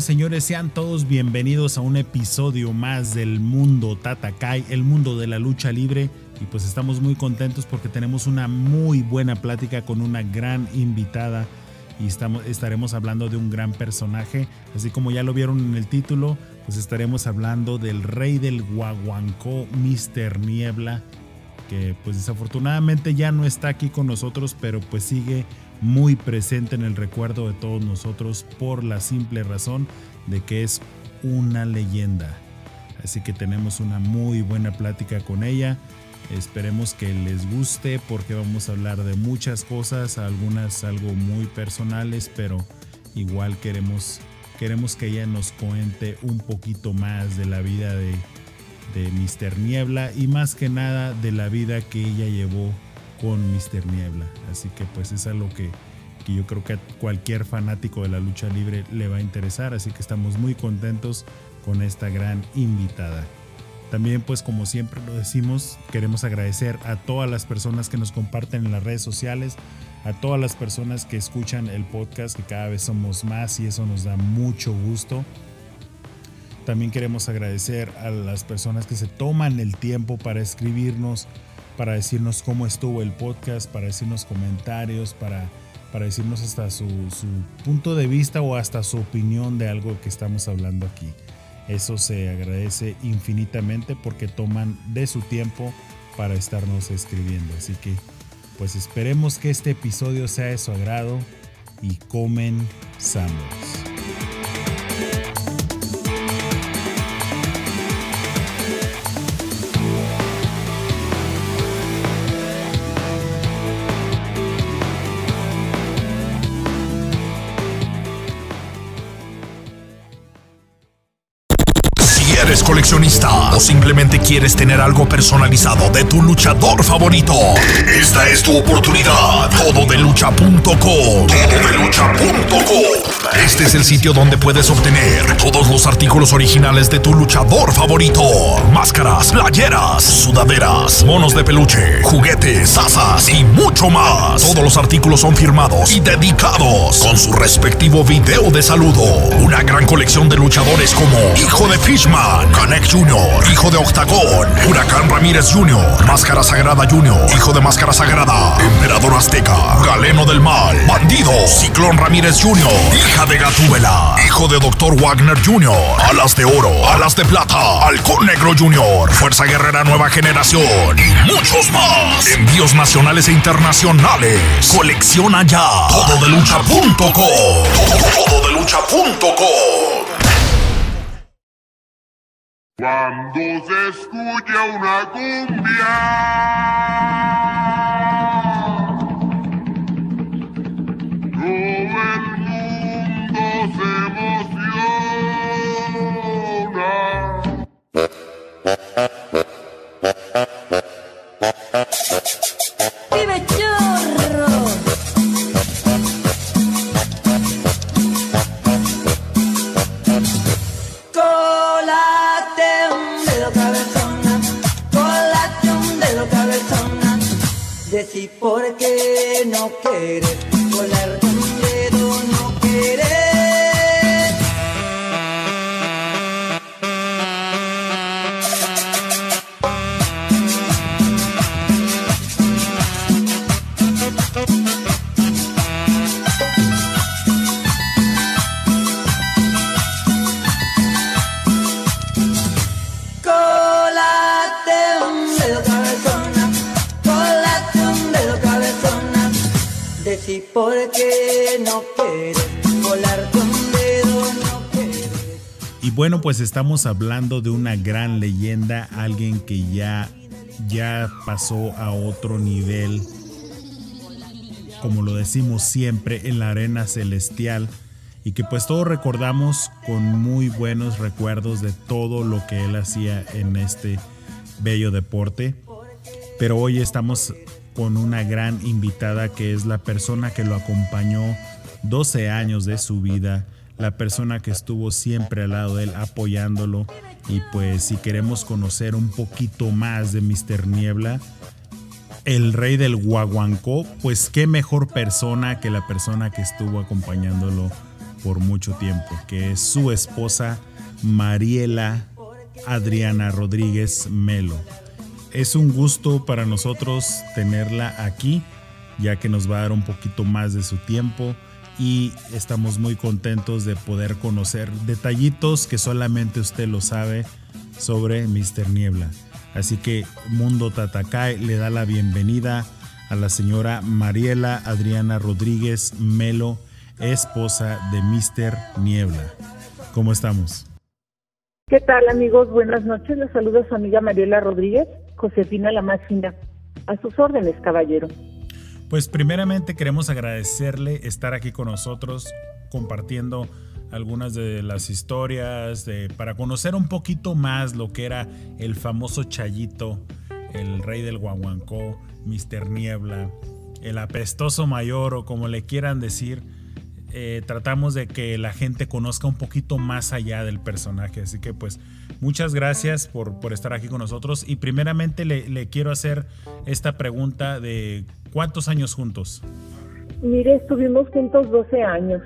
Señores, sean todos bienvenidos a un episodio más del mundo Tatakai, el mundo de la lucha libre. Y pues estamos muy contentos porque tenemos una muy buena plática con una gran invitada y estamos, estaremos hablando de un gran personaje. Así como ya lo vieron en el título, pues estaremos hablando del rey del guaguancó, Mr. Niebla, que pues desafortunadamente ya no está aquí con nosotros, pero pues sigue muy presente en el recuerdo de todos nosotros por la simple razón de que es una leyenda. Así que tenemos una muy buena plática con ella. Esperemos que les guste porque vamos a hablar de muchas cosas, algunas algo muy personales, pero igual queremos, queremos que ella nos cuente un poquito más de la vida de, de Mr. Niebla y más que nada de la vida que ella llevó con Mr. Niebla. Así que pues es algo que, que yo creo que a cualquier fanático de la lucha libre le va a interesar. Así que estamos muy contentos con esta gran invitada. También pues como siempre lo decimos, queremos agradecer a todas las personas que nos comparten en las redes sociales, a todas las personas que escuchan el podcast, que cada vez somos más y eso nos da mucho gusto. También queremos agradecer a las personas que se toman el tiempo para escribirnos, para decirnos cómo estuvo el podcast, para decirnos comentarios, para, para decirnos hasta su, su punto de vista o hasta su opinión de algo que estamos hablando aquí. Eso se agradece infinitamente porque toman de su tiempo para estarnos escribiendo. Así que pues esperemos que este episodio sea de su agrado y comenzamos. Eres coleccionista o simplemente quieres tener algo personalizado de tu luchador favorito, esta es tu oportunidad. Todo de lucha.com. Todo de lucha.com. Este es el sitio donde puedes obtener todos los artículos originales de tu luchador favorito: máscaras, playeras, sudaderas, monos de peluche, juguetes, asas y mucho más. Todos los artículos son firmados y dedicados con su respectivo video de saludo. Una gran colección de luchadores como Hijo de Fishman, Canek Jr., Hijo de Octagón, Huracán Ramírez Jr., Máscara Sagrada Jr., Hijo de Máscara Sagrada, Emperador Azteca, Galeno del Mal, Bandido, Ciclón Ramírez Jr., De Gatúbela, Hijo de Dr. Wagner Jr., Alas de Oro, Alas de Plata, Halcón Negro Jr., Fuerza Guerrera Nueva Generación y muchos más. Envíos nacionales e internacionales. Colecciona ya. Todo de lucha.com. Todo de lucha.com. Cuando se escucha una cumbia, no bueno, pues estamos hablando de una gran leyenda, alguien que ya, ya pasó a otro nivel, como lo decimos siempre, en la arena celestial. Y que pues todos recordamos con muy buenos recuerdos de todo lo que él hacía en este bello deporte. Pero hoy estamos con una gran invitada que es la persona que lo acompañó 12 años de su vida, la persona que estuvo siempre al lado de él apoyándolo. Y pues si queremos conocer un poquito más de Mr. Niebla, el rey del guaguancó, pues qué mejor persona que la persona que estuvo acompañándolo por mucho tiempo, que es su esposa Mariela Adriana Rodríguez Melo. Es un gusto para nosotros tenerla aquí, ya que nos va a dar un poquito más de su tiempo y estamos muy contentos de poder conocer detallitos que solamente usted lo sabe sobre Mr. Niebla. Así que Mundo Tatacay le da la bienvenida a la señora Mariela Adriana Rodríguez Melo, esposa de Mr. Niebla. ¿Cómo estamos? ¿Qué tal amigos? Buenas noches. Les saluda su amiga Mariela Rodríguez, Josefina la Máxima. A sus órdenes, caballero. Pues primeramente queremos agradecerle estar aquí con nosotros compartiendo algunas de las historias para conocer un poquito más lo que era el famoso Chayito, el rey del guaguancó, Mr. Niebla, el apestoso mayor o como le quieran decir. Eh, tratamos de que la gente conozca un poquito más allá del personaje. Así que pues muchas gracias por, por estar aquí con nosotros. Y primeramente le, le quiero hacer esta pregunta de ¿cuántos años juntos? Mire, estuvimos juntos 12 años.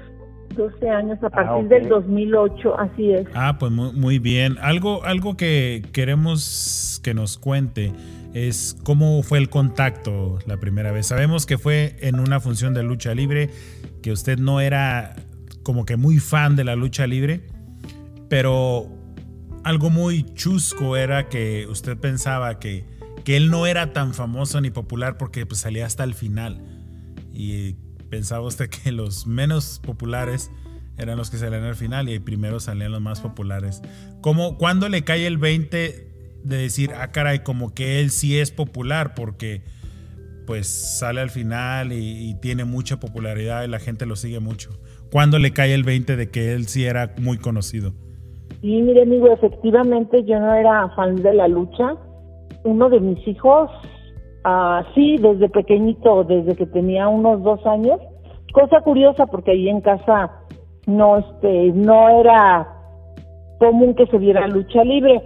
12 años a partir ok. del 2008, así es. Ah, pues muy, muy bien. Algo, algo que queremos que nos cuente es cómo fue el contacto la primera vez. Sabemos que fue en una función de lucha libre, que usted no era como que muy fan de la lucha libre, pero algo muy chusco era que usted pensaba que, que él no era tan famoso ni popular porque pues, salía hasta el final. Y pensaba usted que los menos populares eran los que salían al final y primero salían los más populares. ¿Cómo, ¿Cuándo le cae el 20 de decir, ah, caray, como que él sí es popular porque pues sale al final y, y tiene mucha popularidad y la gente lo sigue mucho? ¿Cuándo le cae el 20 de que él sí era muy conocido? Y mire, amigo, efectivamente yo no era fan de la lucha. Uno de mis hijos, ah, sí, desde pequeñito, desde que tenía unos dos años. Cosa curiosa porque ahí en casa no, este, no era común que se viera lucha libre.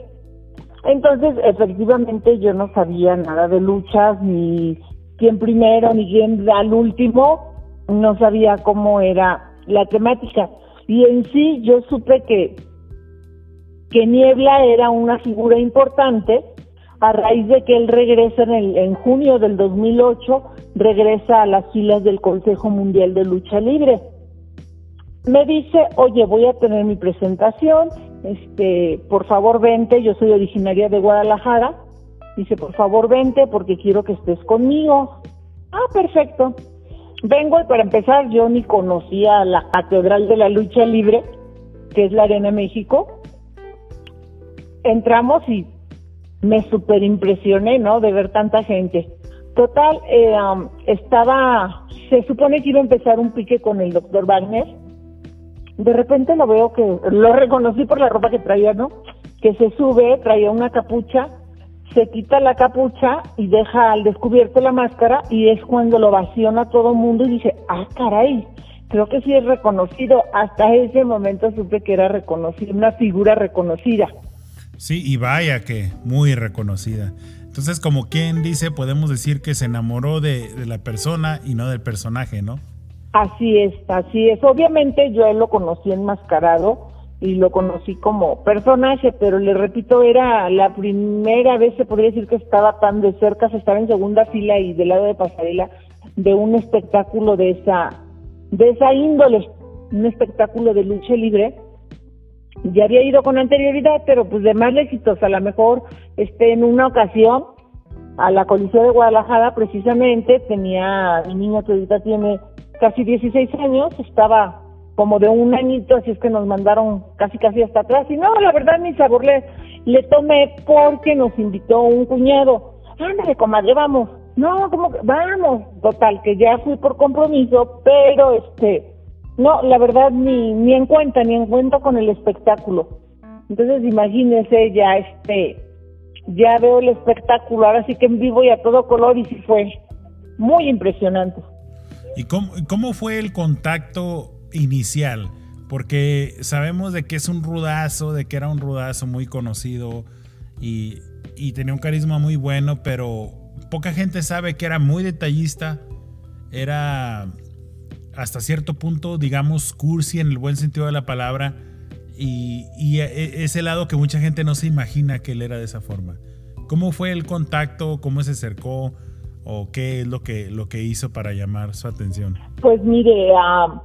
Entonces, efectivamente, yo no sabía nada de luchas, ni quién primero, ni quién al último. No sabía cómo era la temática. Y en sí, yo supe que que Niebla era una figura importante a raíz de que él regresa en, el, en junio del 2008, regresa a las filas del Consejo Mundial de Lucha Libre. Me dice, oye, voy a tener mi presentación, este, por favor vente, yo soy originaria de Guadalajara, dice, por favor vente porque quiero que estés conmigo. Ah, perfecto. Vengo y para empezar yo ni conocía la Catedral de la Lucha Libre, que es la Arena México, entramos y me super impresioné, ¿no? De ver tanta gente. Total, eh, um, estaba, se supone que iba a empezar un pique con el doctor Wagner. De repente lo veo que, lo reconocí por la ropa que traía, ¿no? Que se sube, traía una capucha, se quita la capucha y deja al descubierto la máscara y es cuando lo vaciona todo el mundo y dice, ah, caray, creo que sí es reconocido. Hasta ese momento supe que era reconocido, una figura reconocida. Sí, y vaya que muy reconocida. Entonces, como quien dice, podemos decir que se enamoró de, la persona y no del personaje, ¿no? Así es, así es. Obviamente yo lo conocí enmascarado y lo conocí como personaje, pero le repito, era la primera vez, se podría decir que estaba tan de cerca, se estaba en segunda fila y del lado de pasarela de un espectáculo de esa, de esa índole, un espectáculo de lucha libre. Ya había ido con anterioridad, pero pues de más éxitos, a lo mejor este, en una ocasión a la Coliseo de Guadalajara precisamente tenía mi niña que ahorita tiene casi 16 años, estaba como de un añito, así es que nos mandaron casi casi hasta atrás. Y no, la verdad ni sabor le, le tomé porque nos invitó un cuñado. Ándale, comadre, vamos. No, como que vamos. Total, que ya fui por compromiso, pero este, no, la verdad ni, ni en cuenta, ni en cuenta con el espectáculo. Entonces imagínense ya este, ya veo el espectáculo, ahora sí que en vivo y a todo color y sí fue muy impresionante. ¿Y cómo, cómo fue el contacto inicial? Porque sabemos de que es un rudazo, de que era un rudazo muy conocido y, y tenía un carisma muy bueno, pero poca gente sabe que era muy detallista, era hasta cierto punto, digamos, cursi en el buen sentido de la palabra, y, y e- ese lado que mucha gente no se imagina que él era de esa forma. ¿Cómo fue el contacto? ¿Cómo se acercó? ¿O qué es lo que, lo que hizo para llamar su atención? Pues mire, ah,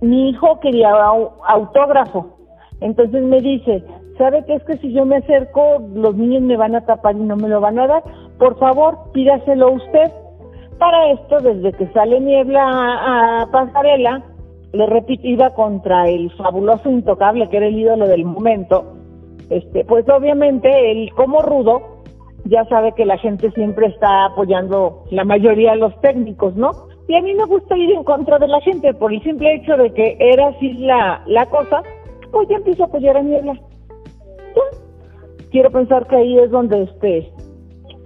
mi hijo quería au- autógrafo. Entonces me dice, ¿sabe qué es que si yo me acerco, los niños me van a tapar y no me lo van a dar? Por favor, pídaselo usted. Para esto, desde que sale niebla a, pasarela, le repito, iba contra el fabuloso intocable, que era el ídolo del momento. Este, pues obviamente él como rudo ya sabe que la gente siempre está apoyando la mayoría de los técnicos, ¿no? Y a mí me gusta ir en contra de la gente por el simple hecho de que era así la, la cosa, pues ya empiezo a apoyar a Niebla. Quiero pensar que ahí es donde este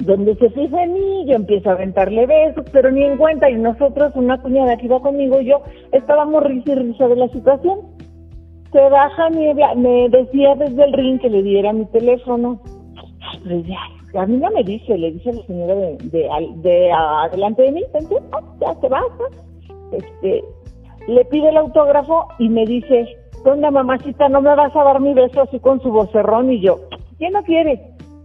donde se fija en mí, yo empiezo a aventarle besos, pero ni en cuenta, y nosotros, una cuñada que iba conmigo yo, estábamos risa y risa de la situación. Se baja Niebla, me decía desde el ring que le diera mi teléfono. A mí no me dice, le dice la señora de, de, de adelante de mí, ya se baja. Este, le pide el autógrafo y me dice, ¿dónde mamacita no me vas a dar mi beso así con su vocerrón? Y yo, ¿quién no quiere?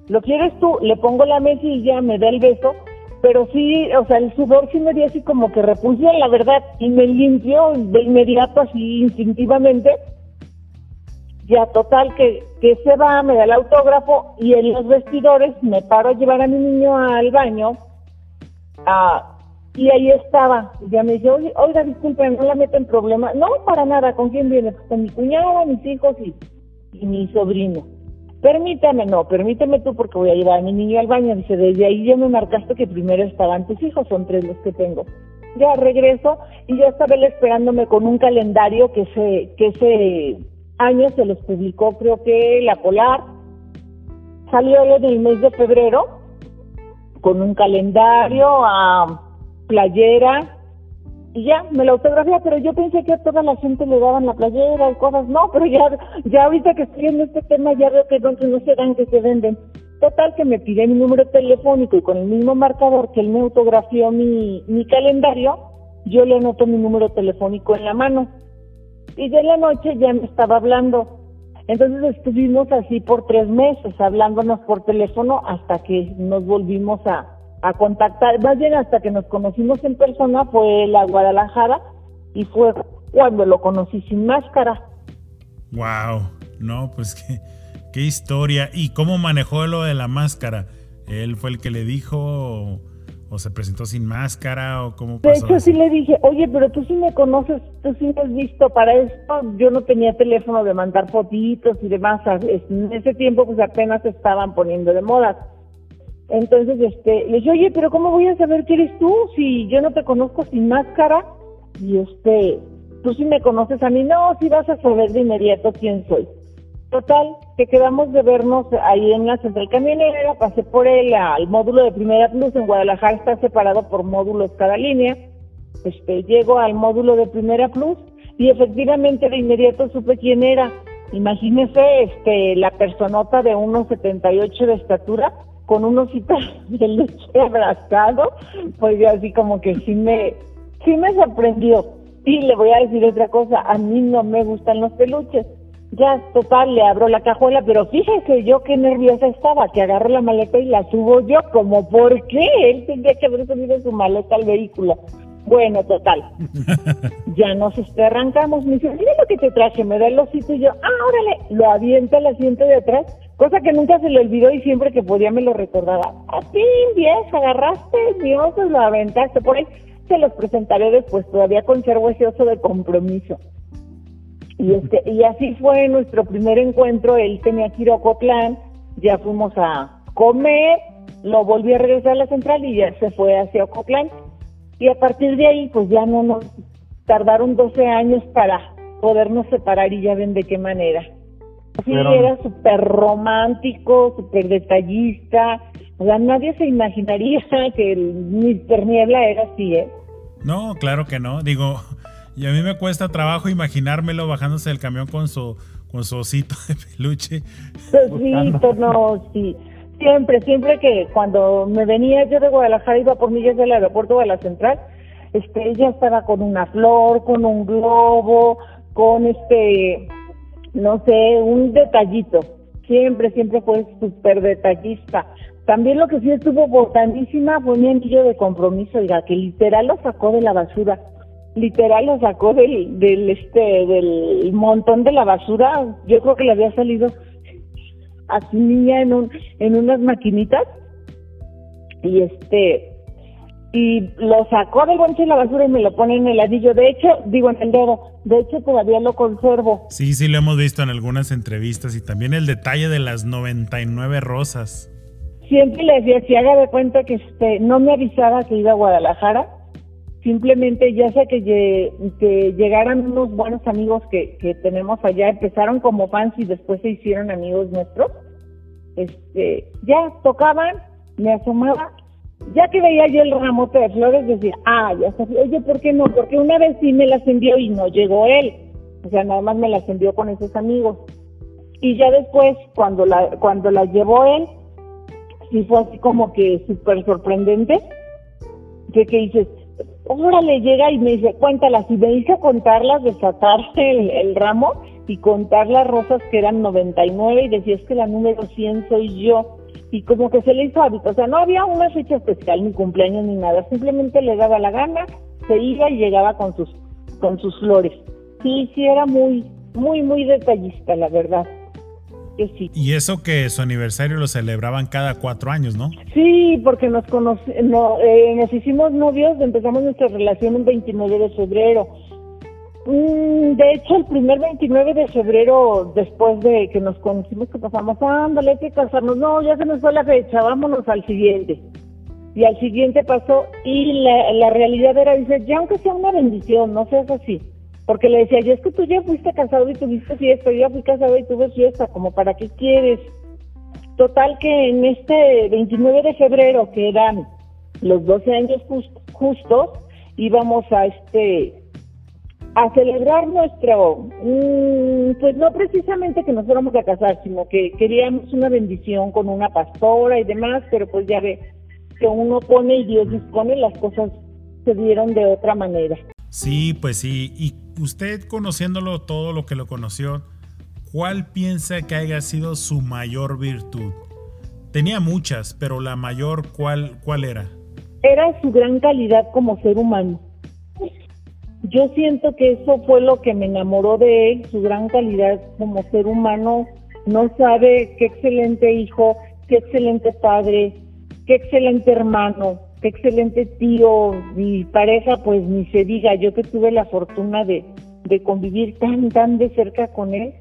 ¿Lo quieres tú? Le pongo la mesilla, me da el beso, pero sí, o sea, el sudor sí me dio así como que repulsión, la verdad, y me limpió de inmediato así instintivamente. Ya, total, que, que se va, me da el autógrafo y en los vestidores me paro a llevar a mi niño al baño. Ah, y ahí estaba. Y Ya me dice, oiga, disculpe, no la meto en problemas. No, para nada. ¿Con quién viene? Con mi cuñado, mis hijos y, y mi sobrino. Permítame, no, permíteme tú porque voy a llevar a mi niño al baño. Dice, desde ahí ya me marcaste que primero estaban tus hijos, son tres los que tengo. Ya regreso y ya estaba él esperándome con un calendario que ese, que ese año se los publicó, creo que la Polar. Salió en el mes de febrero con un calendario, a playera, y ya, me lo autografía, pero yo pensé que a toda la gente le daban la playera y cosas, no, pero ya, ya ahorita que estoy en este tema ya veo que que no se dan, que se venden. Total que me pide mi número telefónico y con el mismo marcador que él me autografió mi, mi calendario, yo le anoto mi número telefónico en la mano. Y de la noche ya me estaba hablando. Entonces estuvimos así por tres meses, hablándonos por teléfono hasta que nos volvimos a, a contactar, más bien hasta que nos conocimos en persona fue la Guadalajara y fue cuando lo conocí sin máscara. Wow, no, pues qué, qué historia. ¿Y cómo manejó lo de la máscara? ¿Él fue el que le dijo o, o se presentó sin máscara o cómo De pasó? hecho eso? sí le dije, oye, pero tú sí me conoces, tú sí me has visto, para esto yo no tenía teléfono de mandar fotitos y demás, en ese tiempo pues apenas estaban poniendo de moda. Entonces, este, le dije, oye, pero ¿cómo voy a saber que eres tú si yo no te conozco sin máscara? Y este, tú sí me conoces a mí, no, sí vas a saber de inmediato quién soy. Total, que quedamos de vernos ahí en la central camionera, pasé por él al módulo de Primera Plus, en Guadalajara está separado por módulos cada línea. Este, llego al módulo de Primera Plus y efectivamente de inmediato supe quién era. Imagínese este, la personota de 1,78 de estatura con un osito de leche abrazado, pues yo así como que sí me, sí me sorprendió. Y le voy a decir otra cosa, a mí no me gustan los peluches. Ya, total, le abro la cajuela, pero fíjese yo qué nerviosa estaba, que agarro la maleta y la subo yo, como, ¿por qué? Él tendría que haber subido su maleta al vehículo. Bueno, total. ya nos arrancamos, me dice, mira lo que te traje, me da el osito y yo, ah, órale, lo avienta al asiento de atrás, cosa que nunca se le olvidó y siempre que podía me lo recordaba. A ti, vieja, agarraste mi oso lo aventaste por ahí. se los presentaré después, todavía conservo ese oso de compromiso. Y, este, y así fue nuestro primer encuentro, él tenía que ir a Ocotlán, ya fuimos a comer, lo volví a regresar a la central y ya se fue hacia Ocotlán. Y a partir de ahí, pues ya no nos tardaron 12 años para podernos separar y ya ven de qué manera. Sí, Pero- era súper romántico, súper detallista. O sea, nadie se imaginaría que el Mr. Niebla era así, ¿eh? No, claro que no. Digo, y a mí me cuesta trabajo imaginármelo bajándose del camión con su, con su osito de peluche. Sí, pues no, sí. Siempre, siempre que cuando me venía yo de Guadalajara, iba por millas del aeropuerto de la central, este, ella estaba con una flor, con un globo, con este, no sé, un detallito. Siempre, siempre fue súper detallista. También lo que sí estuvo botanísima fue mi anillo de compromiso, oiga, que literal lo sacó de la basura. Literal lo sacó del, del este, del montón de la basura. Yo creo que le había salido a su niña en un, en unas maquinitas y este y lo sacó del bonche de la basura y me lo pone en el anillo. De hecho, digo en el dedo, de hecho todavía lo conservo. Sí, sí, lo hemos visto en algunas entrevistas y también el detalle de las 99 rosas. Siempre le decía, si haga de cuenta que este no me avisaba que iba a Guadalajara, simplemente ya sea que, lle- que llegaran unos buenos amigos que, tenemos allá, empezaron como fans y después se hicieron amigos nuestros, este, ya tocaban, me asomaba, ya que veía yo el ramote de flores, decía, ah, ya sabía, oye, ¿por qué no? Porque una vez sí me las envió y no llegó él, o sea, nada más me las envió con esos amigos. Y ya después, cuando la, cuando la llevó él, sí fue así como que súper sorprendente, que, que dices, órale, llega y me dice, cuéntalas, y me hizo contarlas, desatar el, el ramo y contar las rosas que eran 99 y decía, es que la número 100 soy yo. Y como que se le hizo hábito, o sea, no había una fecha especial, ni cumpleaños, ni nada, simplemente le daba la gana, se iba y llegaba con sus, con sus flores. Sí, sí, era muy, muy, muy detallista, la verdad. Que sí. Y eso que su aniversario lo celebraban cada cuatro años, ¿no? Sí, porque nos no, eh, nos hicimos novios, empezamos nuestra relación un 29 de febrero. Mm, de hecho, el primer 29 de febrero, después de que nos conocimos, que pasamos, ándale, hay que casarnos. No, ya se nos fue la fecha, vámonos al siguiente. Y al siguiente pasó, y la, la realidad era, dice, ya aunque sea una bendición, no seas así. Porque le decía, yo es que tú ya fuiste casado y tuviste fiesta, yo ya fui casado y tuve fiesta, como para qué quieres. Total que en este 29 de febrero, que eran los 12 años jus- justos, íbamos a este a celebrar nuestro, mm, pues no precisamente que nos fuéramos a casar, sino que queríamos una bendición con una pastora y demás, pero pues ya ve que uno pone y Dios dispone, las cosas se dieron de otra manera. Sí, pues sí. Y usted conociéndolo todo lo que lo conoció, ¿cuál piensa que haya sido su mayor virtud? Tenía muchas, pero la mayor, ¿cuál, cuál era? era su gran calidad como ser humano. Yo siento que eso fue lo que me enamoró de él, su gran calidad como ser humano. No sabe qué excelente hijo, qué excelente padre, qué excelente hermano, qué excelente tío y pareja, pues ni se diga. Yo que tuve la fortuna de, de convivir tan, tan de cerca con él,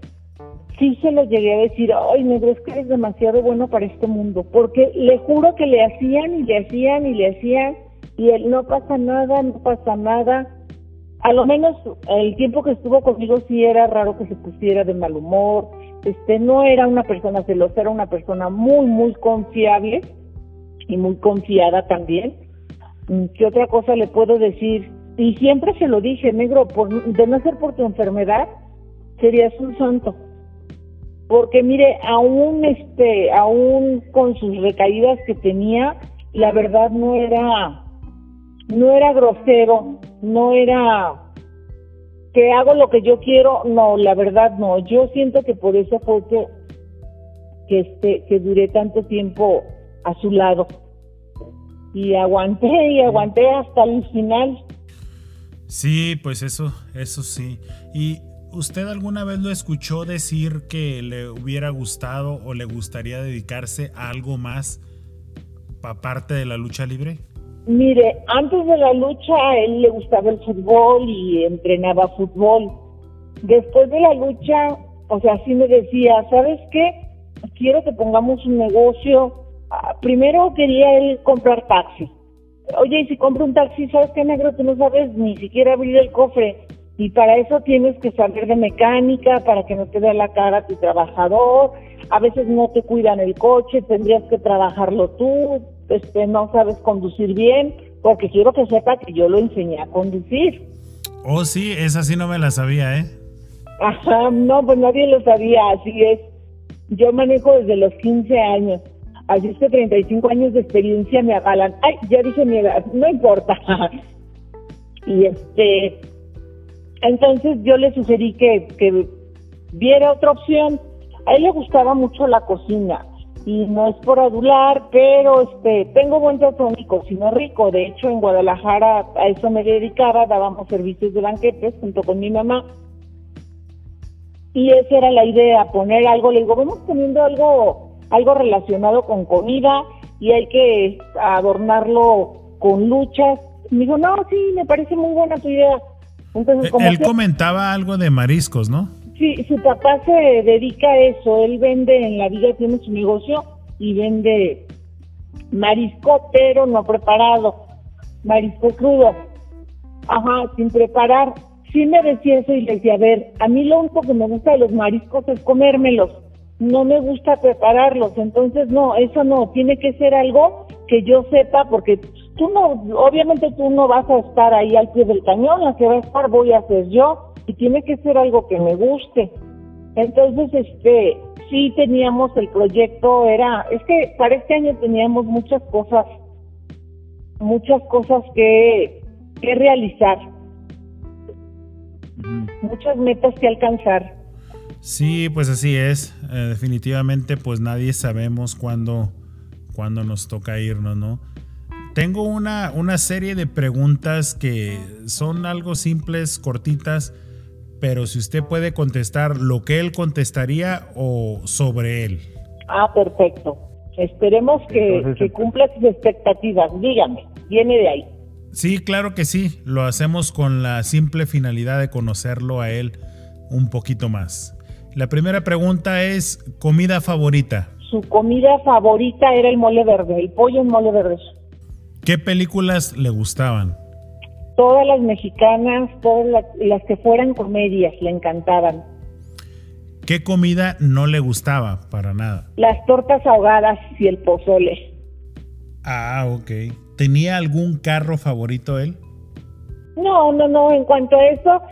sí se lo llegué a decir, ay, negro, es que eres demasiado bueno para este mundo, porque le juro que le hacían y le hacían y le hacían, y él no pasa nada, no pasa nada. A lo menos el tiempo que estuvo conmigo sí era raro que se pusiera de mal humor, este, no era una persona celosa, era una persona muy, muy confiable y muy confiada también. Mm, ¿Qué otra cosa le puedo decir? Y siempre se lo dije, negro, por, de no ser por tu enfermedad, serías un santo porque mire, aún este, aún con sus recaídas que tenía, la verdad no era, no era grosero, no era que hago lo que yo quiero, no, la verdad no. Yo siento que por eso fue que, que este, que duré tanto tiempo a su lado y aguanté y aguanté hasta el final. Sí, pues eso, eso sí. ¿Y usted alguna vez lo escuchó decir que le hubiera gustado o le gustaría dedicarse a algo más aparte de la lucha libre? Mire, antes de la lucha él le gustaba el fútbol y entrenaba fútbol. Después de la lucha, o sea, sí me decía, ¿sabes qué? Quiero que pongamos un negocio. Ah, Primero quería él comprar taxi. Oye, y si compro un taxi, ¿sabes qué, negro? Tú no sabes ni siquiera abrir el cofre. Y para eso tienes que saber de mecánica, para que no te vea la cara tu trabajador. A veces no te cuidan el coche, tendrías que trabajarlo tú. Este, no sabes conducir bien, porque quiero que sepa que yo lo enseñé a conducir. Oh, sí, esa sí no me la sabía, ¿eh? Ajá, no, pues nadie lo sabía, así es. Yo manejo desde los 15 años. Así es que 35 años de experiencia me avalan. Ay, ya dije mi edad, no importa. y este, entonces yo le sugerí que, que viera otra opción. A él le gustaba mucho la cocina y no es por adular, pero este, tengo buen sazón y cocino rico. De hecho, en Guadalajara a eso me dedicaba, dábamos servicios de banquetes junto con mi mamá. Y esa era la idea, poner algo, le digo, vamos poniendo algo, algo relacionado con comida y hay que adornarlo con luchas. Me dijo, no, sí, me parece muy buena tu idea. Entonces, como Eh, Él que- comentaba algo de mariscos, ¿no? Sí, su papá se dedica a eso. Él vende en la vida, tiene su negocio y vende marisco, pero no preparado. Marisco crudo. Ajá, sin preparar. Sí me decía eso y le decía, a ver, a mí lo único que me gusta de los mariscos es comérmelos. No me gusta prepararlos. Entonces, no, eso no. Tiene que ser algo que yo sepa porque tú no, obviamente tú no vas a estar ahí al pie del cañón. La que va a estar voy a ser yo y tiene que ser algo que me guste. Entonces, este, sí teníamos el proyecto, era, es que para este año teníamos muchas cosas, muchas cosas que, que realizar, muchas metas que alcanzar. Sí, pues así es. Eh, definitivamente, pues nadie sabemos cuándo, cuándo nos toca irnos, ¿no? Tengo una, una serie de preguntas que son algo simples, cortitas, pero si usted puede contestar lo que él contestaría o sobre él. Ah, perfecto. Esperemos que, Entonces, que cumpla sus expectativas. Dígame, viene de ahí. Sí, claro que sí. Lo hacemos con la simple finalidad de conocerlo a él un poquito más. La primera pregunta es, ¿comida favorita? Su comida favorita era el mole verde, el pollo en mole verde. ¿Qué películas le gustaban? Todas las mexicanas, todas las, las que fueran comedias, le encantaban. ¿Qué comida no le gustaba para nada? Las tortas ahogadas y el pozole. Ah, ok. ¿Tenía algún carro favorito él? No, no, no, en cuanto a eso,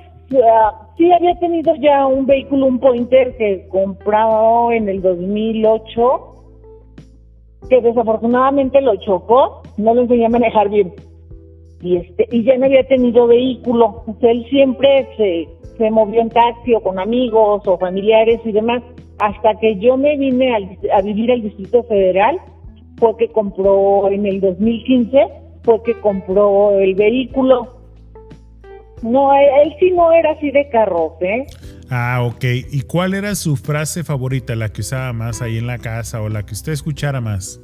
ah, sí había tenido ya un vehículo, un Pointer que compró en el 2008, que desafortunadamente lo chocó, no lo enseñé a manejar bien. Y este y ya no había tenido vehículo, él siempre se, se movió en taxi o con amigos o familiares y demás, hasta que yo me vine al- a vivir al Distrito Federal, fue que compró en el 2015, fue que compró el vehículo. No, él, él sí no era así de carros, ¿eh? Ah, ok. ¿Y cuál era su frase favorita, la que usaba más ahí en la casa o la que usted escuchara más?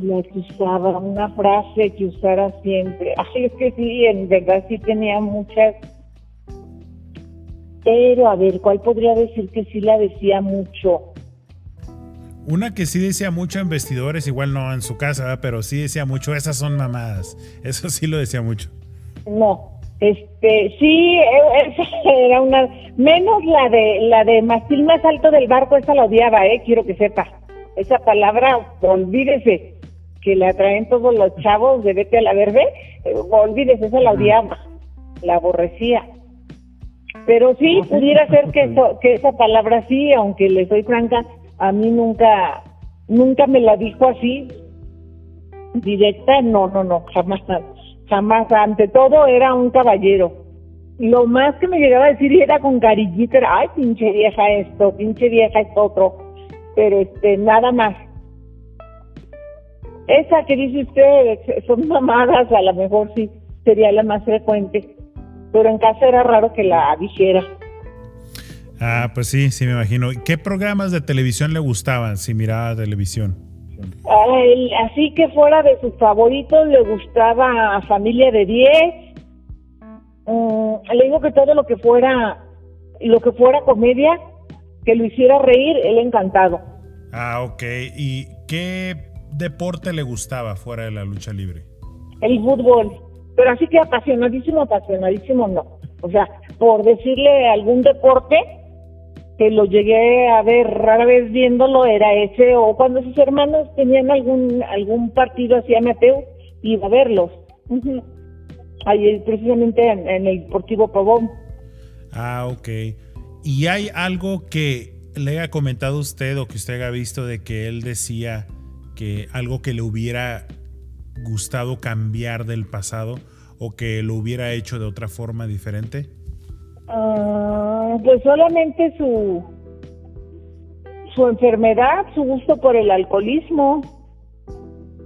La que usaba, una frase que usara siempre. Ay, es que sí, en verdad sí tenía muchas. Pero, a ver, ¿cuál podría decir que sí la decía mucho? Una que sí decía mucho en vestidores, igual no en su casa, ¿verdad? pero sí decía mucho, esas son mamadas. Eso sí lo decía mucho. No, este, sí, e- esa era una, menos la de, la de mastil más alto del barco, esa la odiaba, eh, quiero que sepa. Esa palabra, olvídese, que la traen todos los chavos de vete a la verde, eh, olvídese, esa la odiaba, la aborrecía. Pero sí, pudiera ser que, eso- que esa palabra sí, aunque le soy franca, a mí nunca, nunca me la dijo así, directa, no, no, no, jamás, jamás. Ante todo era un caballero. Lo más que me llegaba a decir era con cariñito, era, ay, pinche vieja esto, pinche vieja esto otro. Pero este, nada más. Esa que dice usted, son mamadas, a lo mejor sí, sería la más frecuente. Pero en casa era raro que la dijera. Ah, pues sí, sí me imagino. ¿Y ¿Qué programas de televisión le gustaban si miraba televisión? A así que fuera de sus favoritos, le gustaba Familia de 10. Mm, le digo que todo lo que fuera, lo que fuera comedia, que lo hiciera reír, él encantado. Ah, ok. ¿Y qué deporte le gustaba fuera de la lucha libre? El fútbol. Pero así que apasionadísimo, apasionadísimo no. O sea, por decirle algún deporte, que lo llegué a ver rara vez viéndolo era ese o cuando sus hermanos tenían algún algún partido así amateur iba a verlos Ujú. ahí precisamente en, en el Deportivo Pavón Ah, ok. ¿Y hay algo que le haya comentado usted o que usted haya visto de que él decía que algo que le hubiera gustado cambiar del pasado o que lo hubiera hecho de otra forma diferente? Ah, pues solamente su su enfermedad su gusto por el alcoholismo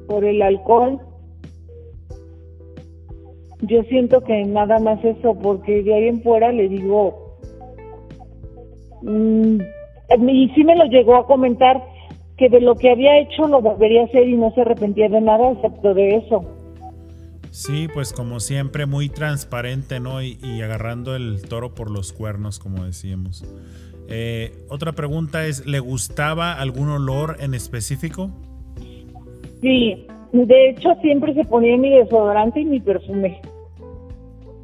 por el alcohol. Yo siento que nada más eso porque de ahí en fuera le digo mm, y sí me lo llegó a comentar que de lo que había hecho lo volvería a hacer y no se arrepentía de nada excepto de eso Sí, pues como siempre, muy transparente, ¿no? Y, agarrando el toro por los cuernos, como decíamos. Eh, otra pregunta es, ¿le gustaba algún olor en específico? Sí, de hecho siempre se ponía mi desodorante y mi perfume.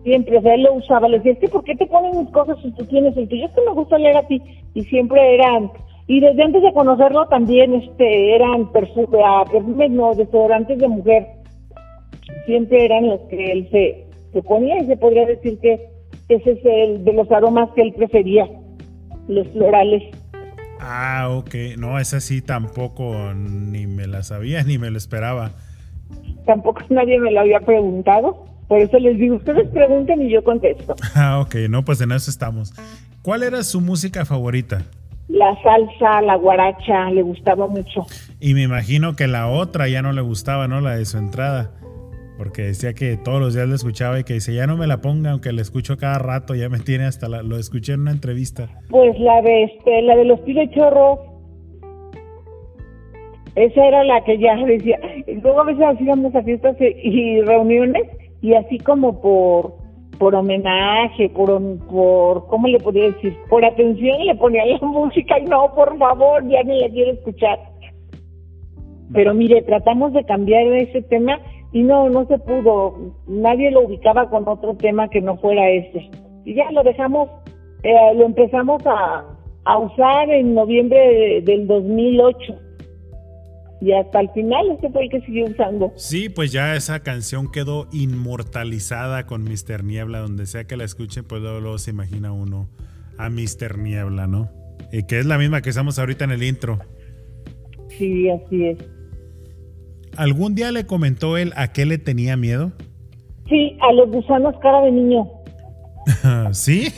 Siempre, o sea, él lo usaba. Le decía, es ¿por qué te ponen mis cosas si tú tienes el tuyo? Es que me gusta leer a ti. Y siempre eran, y desde antes de conocerlo también este eran perfume, ah, perfumes, no, desodorantes de mujer. Siempre eran los que él se, se ponía y se podría decir que ese es el de los aromas que él prefería, los florales. Ah, ok. No, esa sí tampoco ni me la sabía ni me lo esperaba. Tampoco nadie me lo había preguntado. Por eso les digo, ustedes pregunten y yo contesto. Ah, ok. No, pues en eso estamos. ¿Cuál era su música favorita? La salsa, la guaracha, le gustaba mucho. Y me imagino que la otra ya no le gustaba, ¿no? La de su entrada. Porque decía que todos los días la escuchaba y que dice, ya no me la ponga, aunque la escucho cada rato, ya me tiene hasta la... Lo escuché en una entrevista. Pues la de este, la de los tiros chorros. Esa era la que ya decía. Luego a veces hacíamos a fiestas y- y reuniones y así como por por homenaje, por, por ¿cómo le podría decir? Por atención le ponía la música y no, por favor, ya ni la quiero escuchar. Pero mire, tratamos de cambiar ese tema y no, no se pudo. Nadie lo ubicaba con otro tema que no fuera ese. Y ya lo dejamos, eh, lo empezamos a, a usar en noviembre de- del 2008. Y hasta el final ese fue el que siguió usando. Sí, pues ya esa canción quedó inmortalizada con Mr. Niebla. Donde sea que la escuchen, pues luego, luego se imagina uno a Mr. Niebla, ¿no? Y que es la misma que usamos ahorita en el intro. Sí, así es. ¿Algún día le comentó él a qué le tenía miedo? Sí, a los gusanos cara de niño. ¿Sí?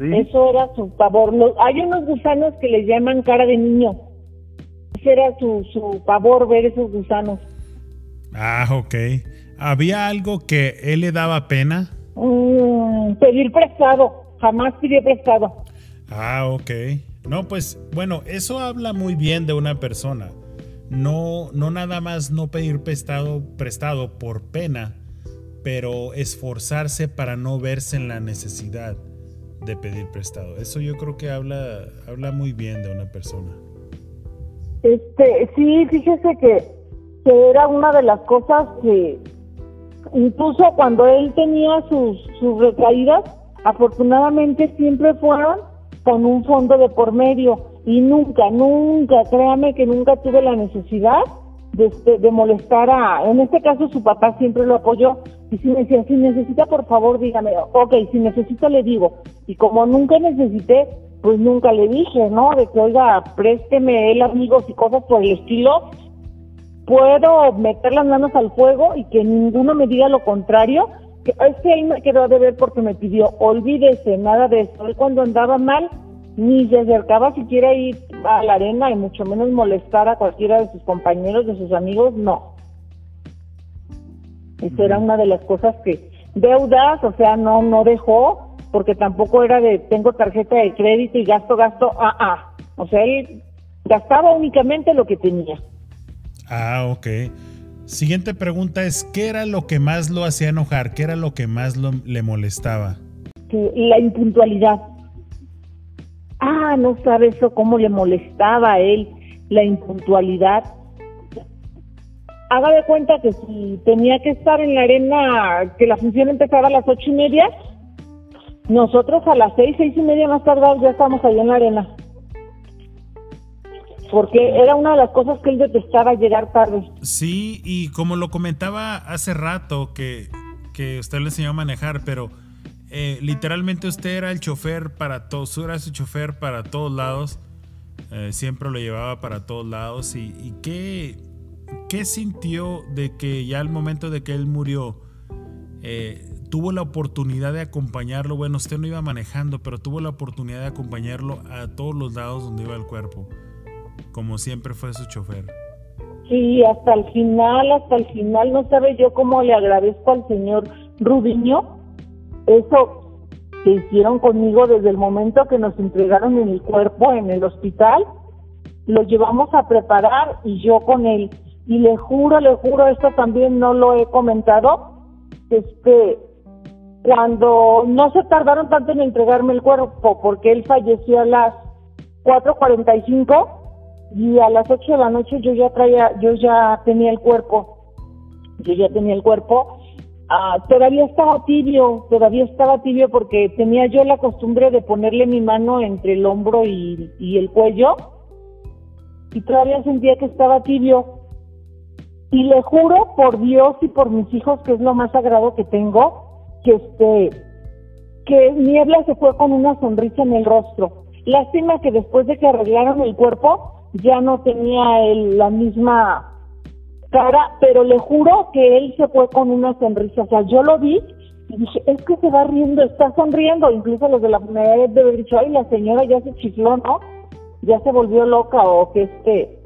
Eso era su pavor. Los- hay unos gusanos que les llaman cara de niño. Ese era su, su pavor ver esos gusanos. Ah, ok. ¿Había algo que él le daba pena? Mm, pedir prestado. Jamás pidió prestado. Ah, ok. No, pues bueno, eso habla muy bien de una persona. No, no nada más no pedir prestado, prestado por pena, pero esforzarse para no verse en la necesidad de pedir prestado. Eso yo creo que habla, habla muy bien de una persona. Este, sí, fíjese que, era una de las cosas que, incluso cuando él tenía sus, sus recaídas, afortunadamente siempre fueron con un fondo de por medio y nunca, nunca, créame que nunca tuve la necesidad de, este, de molestar a, en este caso su papá siempre lo apoyó. Y si me decía, si necesita por favor dígame, ok, si necesito le digo. Y como nunca necesité, pues nunca le dije, ¿no? De que oiga, présteme él amigos y cosas por el estilo, puedo meter las manos al fuego y que ninguno me diga lo contrario, que es que él me quedó de ver porque me pidió, olvídese, nada de eso. Él cuando andaba mal, ni se acercaba siquiera a ir a la arena y mucho menos molestar a cualquiera de sus compañeros, de sus amigos, no. Eso era una de las cosas que, deudas, o sea, no, no dejó, porque tampoco era de tengo tarjeta de crédito y gasto, gasto, ah, ah. O sea, él gastaba únicamente lo que tenía. Ah, ok. Siguiente pregunta es, ¿qué era lo que más lo hacía enojar? ¿Qué era lo que más lo- le molestaba? la impuntualidad. Ah, no sabe eso cómo le molestaba a él la impuntualidad. Haga de cuenta que si tenía que estar en la arena, que la función empezaba a las ocho y media, nosotros a las seis, seis y media más tarde ya estábamos ahí en la arena. Porque era una de las cosas que él detestaba llegar tarde. Sí, y como lo comentaba hace rato, que, que usted le enseñó a manejar, pero eh, literalmente usted era el chofer para todos, era su chofer para todos lados, eh, siempre lo llevaba para todos lados. ¿Y, y qué, qué sintió de que ya al momento de que él murió, eh, tuvo la oportunidad de acompañarlo? Bueno, usted no iba manejando, pero tuvo la oportunidad de acompañarlo a todos los lados donde iba el cuerpo, como siempre fue su chofer. Sí, hasta el final, hasta el final, no sabe yo cómo le agradezco al señor Rubiño eso que hicieron conmigo desde el momento que nos entregaron el cuerpo en el hospital, lo llevamos a preparar y yo con él. Y le juro, le juro, esto también no lo he comentado, este, cuando no se tardaron tanto en entregarme el cuerpo, porque él falleció a las 4.45 y a las 8 de la noche yo ya traía, yo ya tenía el cuerpo, yo ya tenía el cuerpo Ah, todavía estaba tibio, todavía estaba tibio porque tenía yo la costumbre de ponerle mi mano entre el hombro y, y el cuello y todavía sentía que estaba tibio. Y le juro por Dios y por mis hijos, que es lo más sagrado que tengo, que este, que Niebla se fue con una sonrisa en el rostro. Lástima que después de que arreglaron el cuerpo, ya no tenía él la misma cara, pero le juro que él se fue con una sonrisa. O sea, yo lo vi y dije, es que se va riendo, está sonriendo. Incluso los de la funeraria haber dicho, ay, la señora ya se chifló, ¿no? Ya se volvió loca o que este,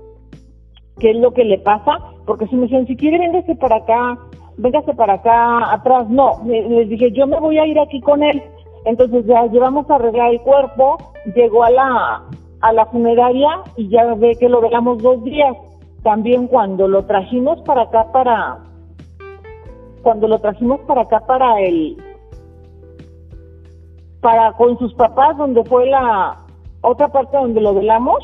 qué es lo que le pasa. Porque si me decían, si quiere, véngase para acá, véngase para acá, atrás. No, le- les dije, yo me voy a ir aquí con él. Entonces ya llevamos a arreglar el cuerpo, llegó a la, a la funeraria y ya ve que lo velamos dos días también cuando lo trajimos para acá para cuando lo trajimos para acá para el para con sus papás donde fue la otra parte donde lo velamos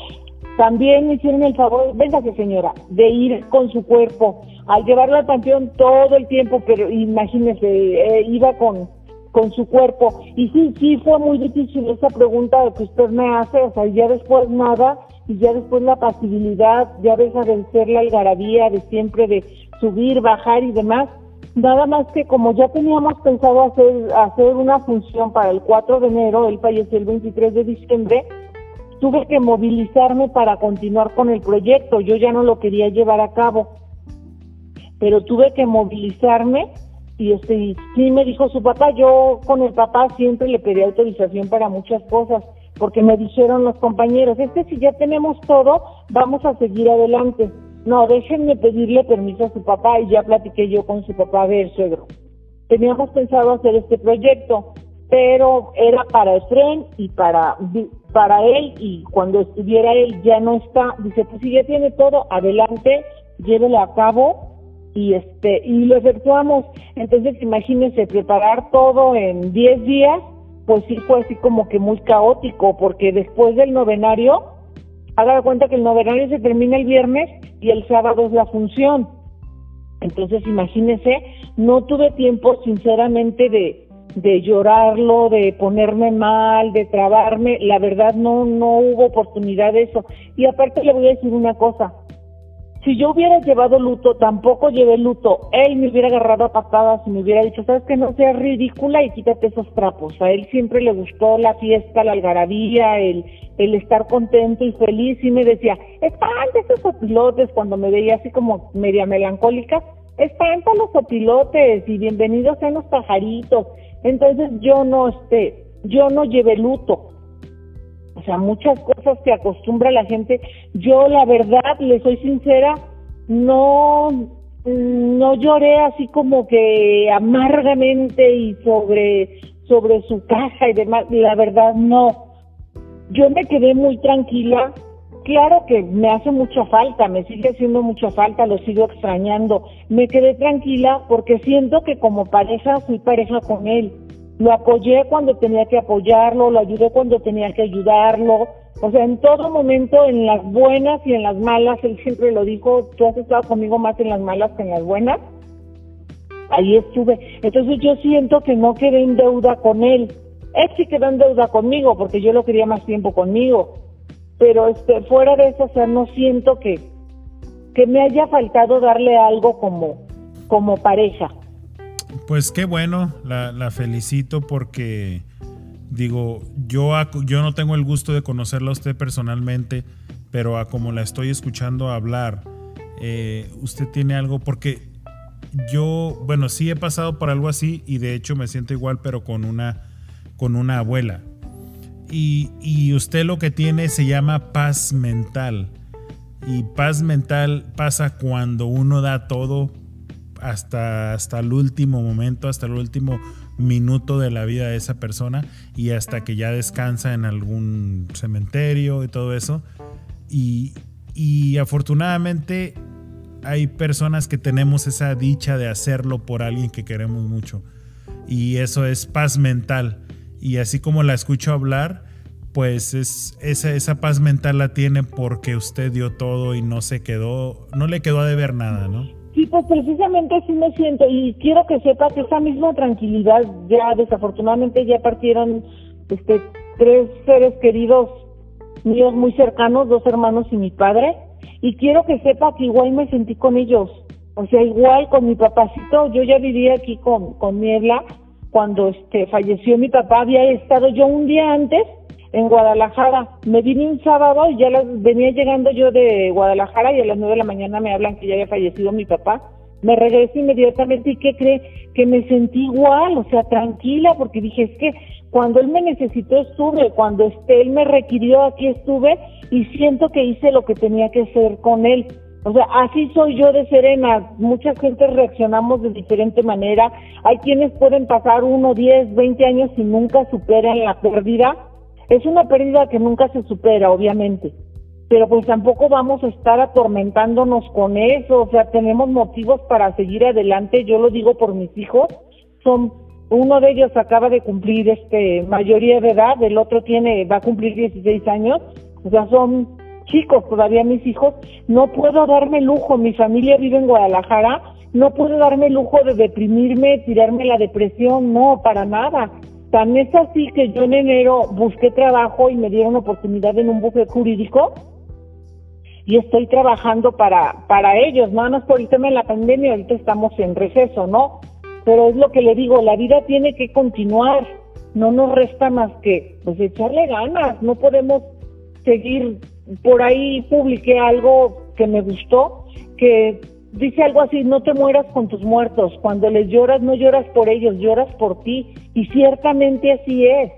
también hicieron el favor véngase señora de ir con su cuerpo. Al llevarlo al panteón todo el tiempo pero imagínese eh, iba con con su cuerpo. Y sí sí fue muy difícil esa pregunta que usted me hace o sea ya después nada y ya después la pasibilidad, ya deja de ser la algarabía de siempre de subir, bajar y demás. Nada más que como ya teníamos pensado hacer, hacer una función para el 4 de enero, él falleció el 23 de diciembre, tuve que movilizarme para continuar con el proyecto. Yo ya no lo quería llevar a cabo, pero tuve que movilizarme y este sí me dijo su papá, yo con el papá siempre le pedí autorización para muchas cosas porque me dijeron los compañeros, este si ya tenemos todo, vamos a seguir adelante. No, déjenme pedirle permiso a su papá y ya platiqué yo con su papá, a ver, suegro. Teníamos pensado hacer este proyecto, pero era para el tren y para, para él y cuando estuviera él ya no está. Dice, pues si ya tiene todo, adelante, llévelo a cabo y este y lo efectuamos. Entonces, imagínense preparar todo en 10 días pues sí fue así como que muy caótico, porque después del novenario, haga de cuenta que el novenario se termina el viernes y el sábado es la función. Entonces, imagínese, no tuve tiempo, sinceramente, de, de llorarlo, de ponerme mal, de trabarme. La verdad, no, no hubo oportunidad de eso. Y aparte le voy a decir una cosa. Si yo hubiera llevado luto, tampoco llevé luto. Él me hubiera agarrado a patadas y me hubiera dicho, sabes que no seas ridícula y quítate esos trapos. A él siempre le gustó la fiesta, la algarabía, el, el estar contento y feliz. Y me decía, espanta esos opilotes cuando me veía así como media melancólica. Espanta los opilotes y bienvenidos sean los pajaritos. Entonces yo no, este, yo no llevé luto. O sea, muchas cosas que acostumbra la gente. Yo, la verdad, le soy sincera, no, no lloré así como que amargamente y sobre, sobre su casa y demás. La verdad, no. Yo me quedé muy tranquila claro que me hace mucha falta, me sigue haciendo mucha falta, lo sigo extrañando. Me quedé tranquila porque siento que como pareja fui pareja con él. Lo apoyé cuando tenía que apoyarlo, lo ayudé cuando tenía que ayudarlo. O sea, en todo momento, en las buenas y en las malas, él siempre lo dijo, tú has estado conmigo más en las malas que en las buenas. Ahí estuve. Entonces yo siento que no quedé en deuda con él. Él sí quedó en deuda conmigo porque yo lo quería más tiempo conmigo. Pero este, fuera de eso, o sea, no siento que, que me haya faltado darle algo como, como pareja. Pues qué bueno, la, felicito porque digo, yo, yo no tengo el gusto de conocerla a usted personalmente, pero a como la estoy escuchando hablar, eh, usted tiene algo, porque yo, bueno, sí he pasado por algo así y de hecho me siento igual, pero con una, con una abuela. Y, y usted lo que tiene se llama paz mental. Y paz mental pasa cuando uno da todo hasta, hasta el último momento, hasta el último minuto de la vida de esa persona y hasta que ya descansa en algún cementerio y todo eso. Y, y afortunadamente hay personas que tenemos esa dicha de hacerlo por alguien que queremos mucho. Y eso es paz mental. Y así como la escucho hablar, pues es, esa, esa paz mental la tiene porque usted dio todo y no se quedó, no le quedó a deber nada, ¿no? Sí, pues precisamente así me siento y quiero que sepa que esa misma tranquilidad. Ya desafortunadamente ya partieron este tres seres queridos míos muy cercanos, dos hermanos y mi padre. Y quiero que sepa que igual me sentí con ellos, o sea, igual con mi papacito, yo ya vivía aquí con, con Niebla. Cuando este falleció mi papá, había estado yo un día antes en Guadalajara. Me vine un sábado y ya las, venía llegando yo de Guadalajara y a las nueve de la mañana me hablan que ya había fallecido mi papá. Me regresé inmediatamente y ¿qué cree? Que me sentí igual, o sea, tranquila, porque dije, es que cuando él me necesitó estuve, cuando este, él me requirió aquí estuve y siento que hice lo que tenía que hacer con él. O sea, así soy yo de serena. Mucha gente reaccionamos de diferente manera. Hay quienes pueden pasar uno, diez, veinte años y nunca superan la pérdida. Es una pérdida que nunca se supera, obviamente. Pero pues tampoco vamos a estar atormentándonos con eso. O sea, tenemos motivos para seguir adelante. Yo lo digo por mis hijos. Son uno de ellos acaba de cumplir este mayoría de edad, el otro tiene va a cumplir 16 años, o sea, son chicos todavía mis hijos, no puedo darme lujo, mi familia vive en Guadalajara, no puedo darme lujo de deprimirme, tirarme la depresión, no, para nada. Tan es así que yo en enero busqué trabajo y me dieron oportunidad en un buque jurídico y estoy trabajando para para ellos, no es por el tema de la pandemia, ahorita estamos en receso, ¿no? pero es lo que le digo, la vida tiene que continuar, no nos resta más que pues echarle ganas, no podemos seguir por ahí publiqué algo que me gustó, que dice algo así, no te mueras con tus muertos, cuando les lloras no lloras por ellos, lloras por ti, y ciertamente así es.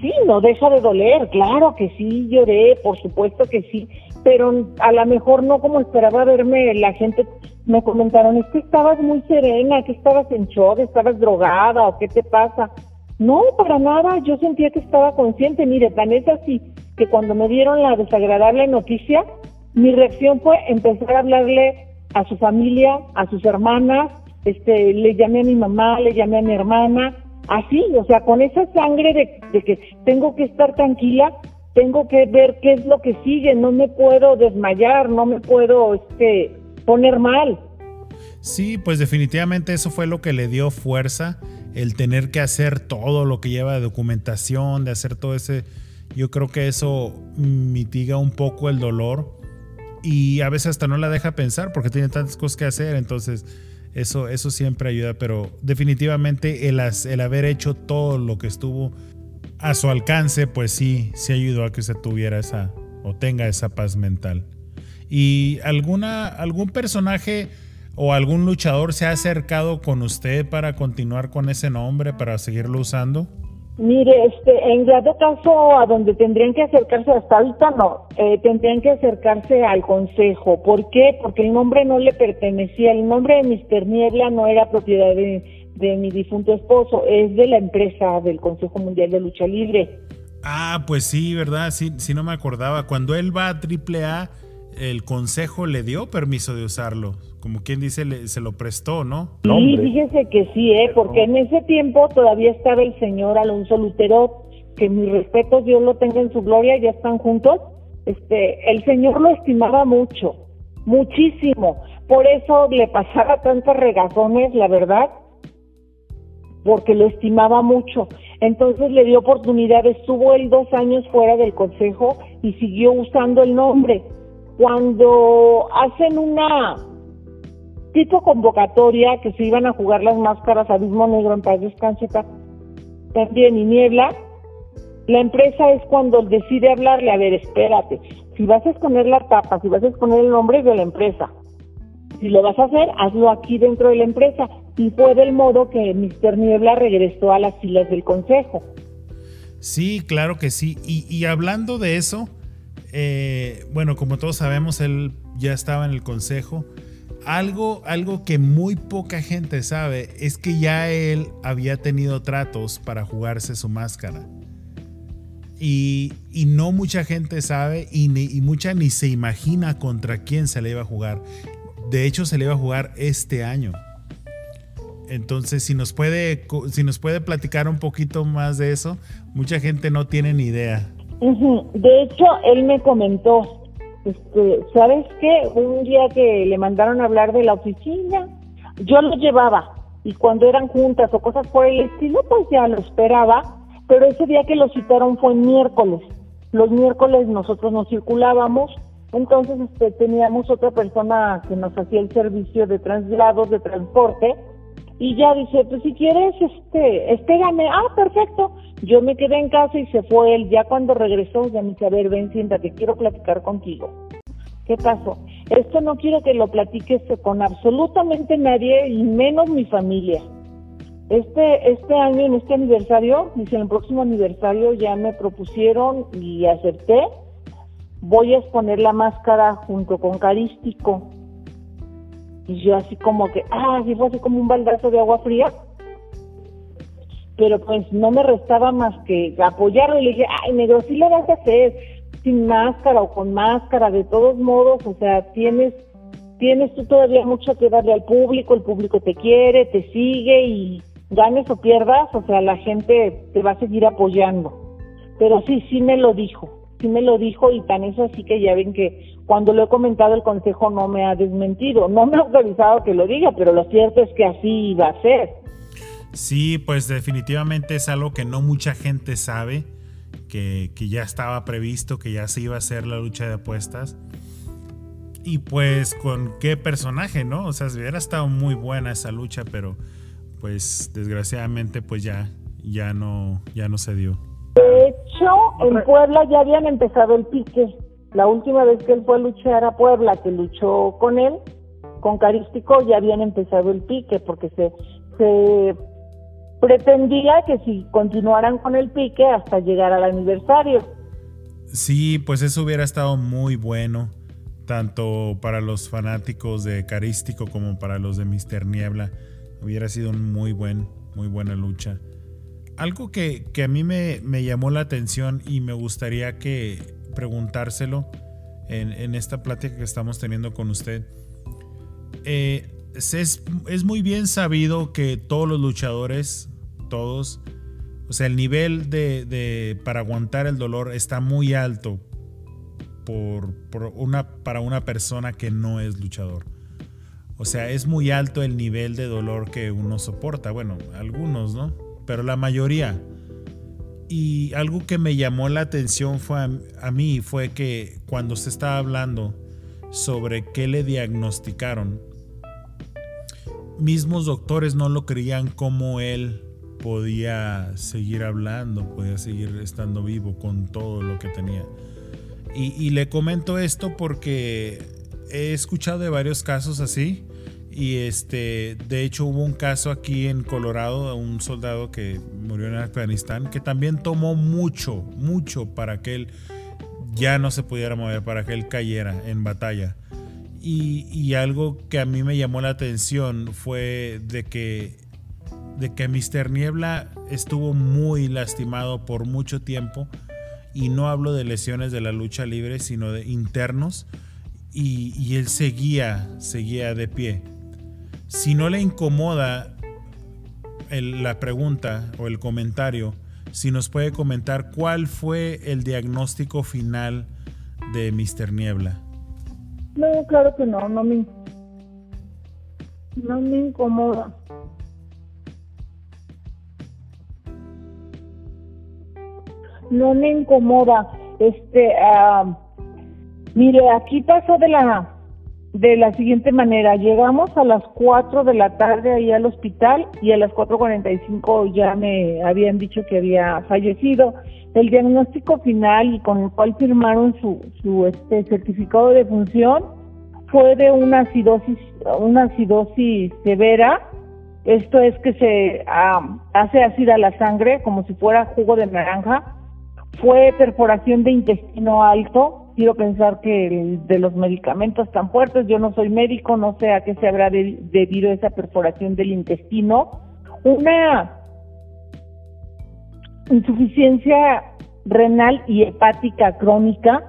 Sí, no deja de doler, claro que sí, lloré, por supuesto que sí, pero a lo mejor no como esperaba verme la gente me comentaron, es que estabas muy serena, que estabas en shock, estabas drogada o qué te pasa. No, para nada, yo sentía que estaba consciente. Mire, tan es así que cuando me dieron la desagradable noticia, mi reacción fue empezar a hablarle a su familia, a sus hermanas, este, le llamé a mi mamá, le llamé a mi hermana, así, o sea, con esa sangre de, de que tengo que estar tranquila, tengo que ver qué es lo que sigue, no me puedo desmayar, no me puedo, este, poner mal. Sí, pues definitivamente eso fue lo que le dio fuerza, el tener que hacer todo lo que lleva de documentación, de hacer todo ese... Yo creo que eso mitiga un poco el dolor y a veces hasta no la deja pensar porque tiene tantas cosas que hacer, entonces eso, eso siempre ayuda, pero definitivamente el, el haber hecho todo lo que estuvo a su alcance, pues sí, sí ayudó a que se tuviera esa o tenga esa paz mental. ¿Y alguna, algún personaje o algún luchador se ha acercado con usted para continuar con ese nombre, para seguirlo usando? Mire, este, en dado caso a donde tendrían que acercarse hasta ahorita no, eh, tendrían que acercarse al consejo. ¿Por qué? Porque el nombre no le pertenecía, el nombre de Mister Niebla no era propiedad de, de mi difunto esposo, es de la empresa del Consejo Mundial de Lucha Libre. Ah, pues sí, ¿verdad? Sí, sí no me acordaba. Cuando él va a AAA, el consejo le dio permiso de usarlo. Como quien dice, le- se lo prestó, ¿no? Sí, fíjese que sí, ¿eh? porque en ese tiempo todavía estaba el señor Alonso Lutero, que mis respetos, Dios lo tenga en su gloria, ya están juntos. Este, el señor lo estimaba mucho, muchísimo. Por eso le pasaba tantos regazones, la verdad, porque lo estimaba mucho. Entonces le dio oportunidad, estuvo él dos años fuera del consejo y siguió usando el nombre. Cuando hacen una tipo convocatoria que se iban a jugar las máscaras Abismo Negro en Paz Descanse ta- también y Niebla, la empresa es cuando decide hablarle, a ver, espérate, si vas a exponer la tapa, si vas a exponer el nombre de la empresa, si lo vas a hacer, hazlo aquí dentro de la empresa. Y fue del modo que Mr. Niebla regresó a las filas del consejo. Sí, claro que sí. Y, y hablando de eso, eh, bueno, como todos sabemos, él ya estaba en el consejo. Algo, algo que muy poca gente sabe es que ya él había tenido tratos para jugarse su máscara. Y, no mucha gente sabe y, y mucha ni se imagina contra quién se le iba a jugar. De hecho, se le iba a jugar este año. Entonces, si nos puede, si nos puede platicar un poquito más de eso, mucha gente no tiene ni idea. De hecho, él me comentó, este, ¿sabes qué? Un día que le mandaron a hablar de la oficina, yo lo llevaba y cuando eran juntas o cosas por el estilo, pues ya lo esperaba, pero ese día que lo citaron fue miércoles. Los miércoles nosotros nos circulábamos, entonces este, teníamos otra persona que nos hacía el servicio de traslados, de transporte, y ya dice, pues si quieres, este, espérame, ah, perfecto. Yo me quedé en casa y se fue él. Ya cuando regresó, ya me dice, a ver, ven, siéntate, quiero platicar contigo. ¿Qué pasó? Esto no quiero que lo platiques con absolutamente nadie y menos mi familia. Este, este año, en este aniversario, dice, en el próximo aniversario ya me propusieron y acepté. Voy a exponer la máscara junto con Carístico. Y yo así como que, ah, sí fue así como un baldazo de agua fría. Pero pues no me restaba más que apoyarlo y le dije, ay, negro, sí lo vas a hacer, sin máscara o con máscara, de todos modos, o sea, tienes, tienes tú todavía mucho que darle al público, el público te quiere, te sigue y ganes o pierdas, o sea, la gente te va a seguir apoyando. Pero sí, sí me lo dijo, sí me lo dijo y tan es así que ya ven que cuando lo he comentado el consejo no me ha desmentido, no me ha autorizado que lo diga, pero lo cierto es que así iba a ser. Sí, pues definitivamente es algo que no mucha gente sabe, que, que ya estaba previsto, que ya se iba a hacer la lucha de apuestas. Y pues con qué personaje, ¿no? O sea, hubiera estado muy buena esa lucha, pero pues desgraciadamente pues ya, ya no, ya no se dio. De hecho, en Puebla ya habían empezado el pique. La última vez que él fue a luchar a Puebla, que luchó con él, con Carístico, ya habían empezado el pique, porque se, pretendía que si continuaran con el pique hasta llegar al aniversario. Sí, pues eso hubiera estado muy bueno, tanto para los fanáticos de Carístico como para los de Mister Niebla. Hubiera sido un muy buen, muy buena lucha. Algo que, a mí me llamó la atención y me gustaría que preguntárselo en, esta plática que estamos teniendo con usted. Eh, es, es muy bien sabido que todos los luchadores, todos, o sea, el nivel de, para aguantar el dolor está muy alto por, para una persona que no es luchador. O sea, es muy alto el nivel de dolor que uno soporta. Bueno, algunos, ¿no? Pero la mayoría. Y algo que me llamó la atención fue a, mí fue que cuando se estaba hablando sobre qué le diagnosticaron, mismos doctores no lo creían como él podía seguir hablando, podía seguir estando vivo con todo lo que tenía. Y, y le comento esto porque he escuchado de varios casos así. Y este, de hecho hubo un caso aquí en Colorado, un soldado que murió en Afganistán, que también tomó mucho, mucho para que él ya no se pudiera mover, para que él cayera en batalla. Y, y algo que a mí me llamó la atención fue de que, de que Mr. Niebla estuvo muy lastimado por mucho tiempo y no hablo de lesiones de la lucha libre, sino de internos, y, y él seguía, seguía de pie. Si no le incomoda el- la pregunta o el comentario, si nos puede comentar cuál fue el diagnóstico final de Mr. Niebla. No, claro que no, no me, no me incomoda. No me incomoda. Este, ah, mire, aquí pasó de la de la siguiente manera. Llegamos a las 4 de la tarde ahí al hospital y a las 4.45 ya me habían dicho que había fallecido. El diagnóstico final y con el cual firmaron su, su este, certificado de función fue de una acidosis, una acidosis severa. Esto es que se ah, hace ácida la sangre como si fuera jugo de naranja. Fue perforación de intestino alto. Quiero pensar que el- de los medicamentos tan fuertes, yo no soy médico, no sé a qué se habrá de- debido esa perforación del intestino. Una insuficiencia renal y hepática crónica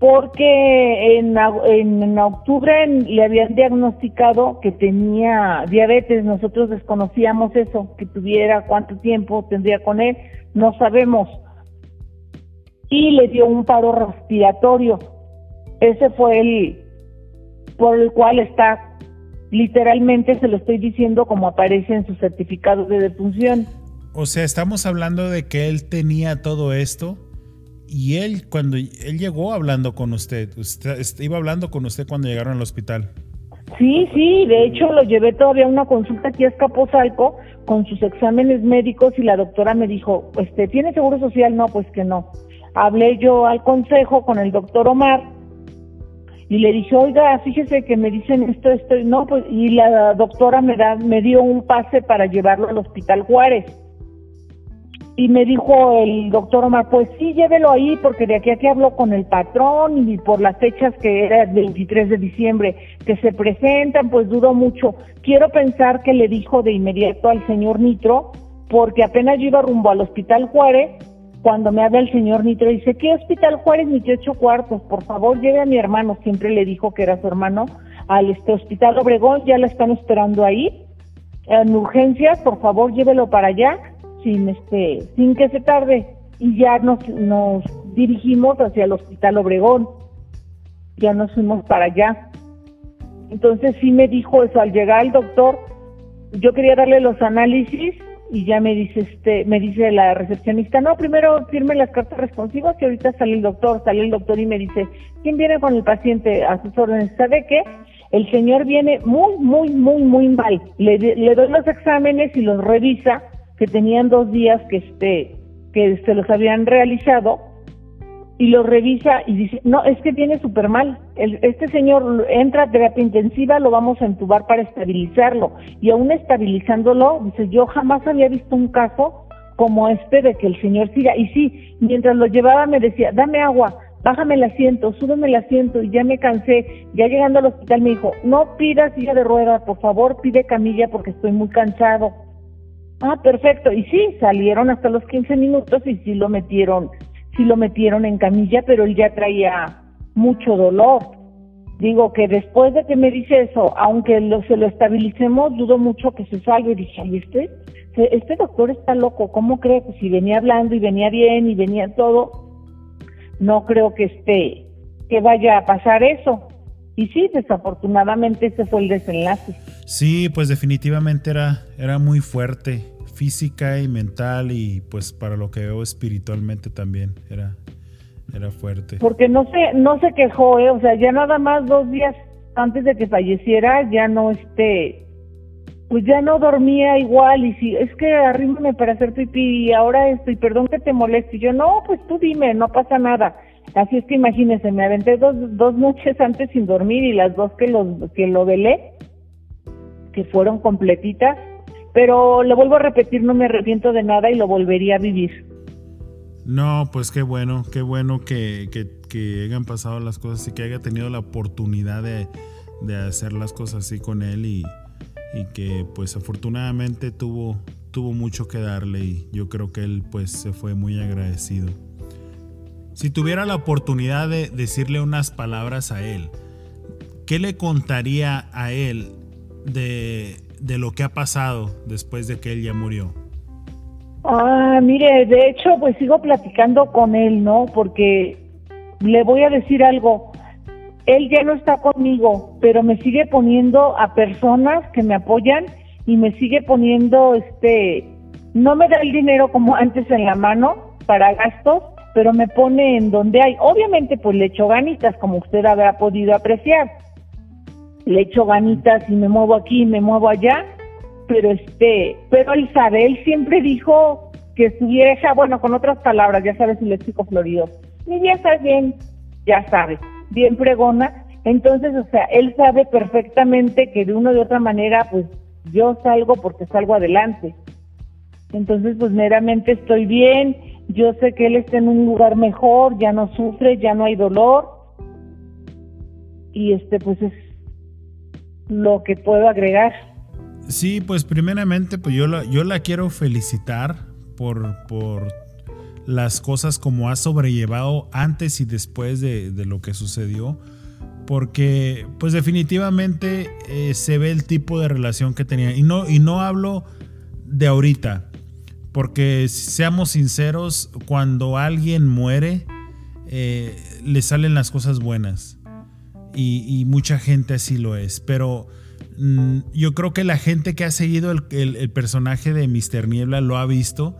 porque en, en, en octubre le habían diagnosticado que tenía diabetes, nosotros desconocíamos eso, que tuviera cuánto tiempo tendría con él, no sabemos. Y le dio un paro respiratorio. Ese fue el por el cual está literalmente se lo estoy diciendo como aparece en su certificado de defunción. O sea, estamos hablando de que él tenía todo esto y él cuando él llegó hablando con usted, usted iba hablando con usted cuando llegaron al hospital. Sí, sí, de hecho lo llevé todavía a una consulta aquí a Escaposalco con sus exámenes médicos y la doctora me dijo, este, ¿tiene seguro social? No, pues que no. Hablé yo al consejo con el doctor Omar y le dije, oiga, fíjese que me dicen esto, esto, y no, pues, y la doctora me da, me dio un pase para llevarlo al hospital Juárez. Y me dijo el doctor Omar, pues sí, llévelo ahí, porque de aquí a que hablo con el patrón y por las fechas que era el 23 de diciembre que se presentan, pues dudo mucho. Quiero pensar que le dijo de inmediato al señor Nitro, porque apenas yo iba rumbo al hospital Juárez, cuando me habla el señor Nitro, dice, ¿qué hospital Juárez ni qué ocho cuartos? Por favor, lleve a mi hermano, siempre le dijo que era su hermano, al este hospital Obregón, ya la están esperando ahí, en urgencias, por favor, llévelo para allá, sin este, sin que se tarde. Y ya nos, nos dirigimos hacia el hospital Obregón, ya nos fuimos para allá. Entonces sí me dijo eso, al llegar el doctor, yo quería darle los análisis y ya me dice este, me dice la recepcionista, no, primero firme las cartas responsivas y ahorita sale el doctor, sale el doctor y me dice, ¿quién viene con el paciente a sus órdenes? ¿Sabe qué? El señor viene muy, muy, muy, muy mal. Le, le doy los exámenes y los revisa, que tenían dos días que este, que se los habían realizado, y lo revisa y dice, no, es que viene súper mal. El- este señor entra a terapia intensiva, lo vamos a entubar para estabilizarlo. Y aún estabilizándolo, dice, yo jamás había visto un caso como este de que el señor siga. Y sí, mientras lo llevaba me decía, dame agua, bájame el asiento, súbeme el asiento y ya me cansé. Ya llegando al hospital me dijo, no pidas silla de ruedas, por favor pide camilla porque estoy muy cansado. Ah, perfecto. Y sí, salieron hasta los 15 minutos y sí lo metieron, sí lo metieron en camilla, pero él ya traía mucho dolor. Digo que después de que me dice eso, aunque lo, se lo estabilicemos, dudo mucho que se salga. Y dije, ay, este, este doctor está loco, ¿cómo cree que si venía hablando y venía bien y venía todo, no creo que esté, que vaya a pasar eso? Y sí, desafortunadamente ese fue el desenlace. Sí, pues definitivamente era, era muy fuerte, física y mental y pues para lo que veo espiritualmente también era, era fuerte. porque no se no se quejó eh o sea ya nada más dos días antes de que falleciera ya no este pues ya no dormía igual y si es que arrímame para hacer pipí y ahora estoy perdón que te moleste. Y yo no pues tú dime no pasa nada así es que imagínese me aventé dos dos noches antes sin dormir y las dos que los que lo velé que fueron completitas pero le vuelvo a repetir no me arrepiento de nada y lo volvería a vivir No, pues qué bueno, qué bueno que, que- que hayan pasado las cosas y que haya tenido la oportunidad de, de hacer las cosas así con él y, y que pues afortunadamente tuvo, tuvo mucho que darle y yo creo que él pues se fue muy agradecido. Si tuviera la oportunidad de decirle unas palabras a él, ¿qué le contaría a él de, de lo que ha pasado después de que él ya murió? Ah, mire, de hecho, pues sigo platicando con él, ¿no? Porque le voy a decir algo. Él ya no está conmigo, pero me sigue poniendo a personas que me apoyan y me sigue poniendo, este, no me da el dinero como antes en la mano para gastos, pero me pone en donde hay. Obviamente, pues le echo ganitas, como usted habrá podido apreciar. Le echo ganitas y me muevo aquí y me muevo allá, pero este, pero él sabe, él siempre dijo que estuviera, bueno, con otras palabras, ya sabes, el léxico florido. Mi ya está bien, ya sabe, bien pregona. Entonces, o sea, él sabe perfectamente que de una u otra manera, pues yo salgo porque salgo adelante. Entonces, pues meramente estoy bien, yo sé que él está en un lugar mejor, ya no sufre, ya no hay dolor. Y este, pues es lo que puedo agregar. Sí, pues primeramente, pues yo la, yo la quiero felicitar por, por las cosas como ha sobrellevado antes y después de, de lo que sucedió. Porque, pues definitivamente eh, se ve el tipo de relación que tenía. Y no, y no hablo de ahorita. Porque seamos sinceros, cuando alguien muere, eh, le salen las cosas buenas. Y, mucha gente así lo es. Pero mm, yo creo que la gente que ha seguido el, personaje de Mr. Niebla lo ha visto.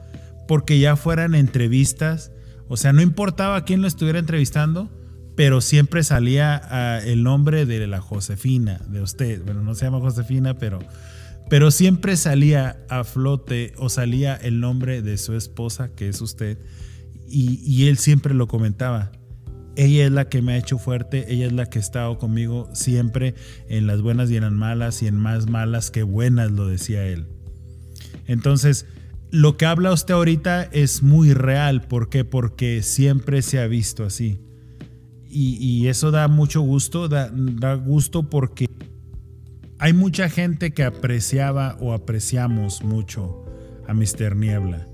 Porque ya fueran entrevistas. O sea, no importaba quién lo estuviera entrevistando pero siempre salía uh, el nombre de la Josefina, de usted. Bueno, no se llama Josefina, pero, pero siempre salía a flote o salía el nombre de su esposa, que es usted, y, él siempre lo comentaba. Ella es la que me ha hecho fuerte, ella es la que ha estado conmigo siempre en las buenas y en las malas y en más malas que buenas, lo decía él. Entonces, lo que habla usted ahorita es muy real. ¿Por qué? Porque siempre se ha visto así. Y, eso da mucho gusto, da, da, gusto porque hay mucha gente que apreciaba o apreciamos mucho a Mr. Niebla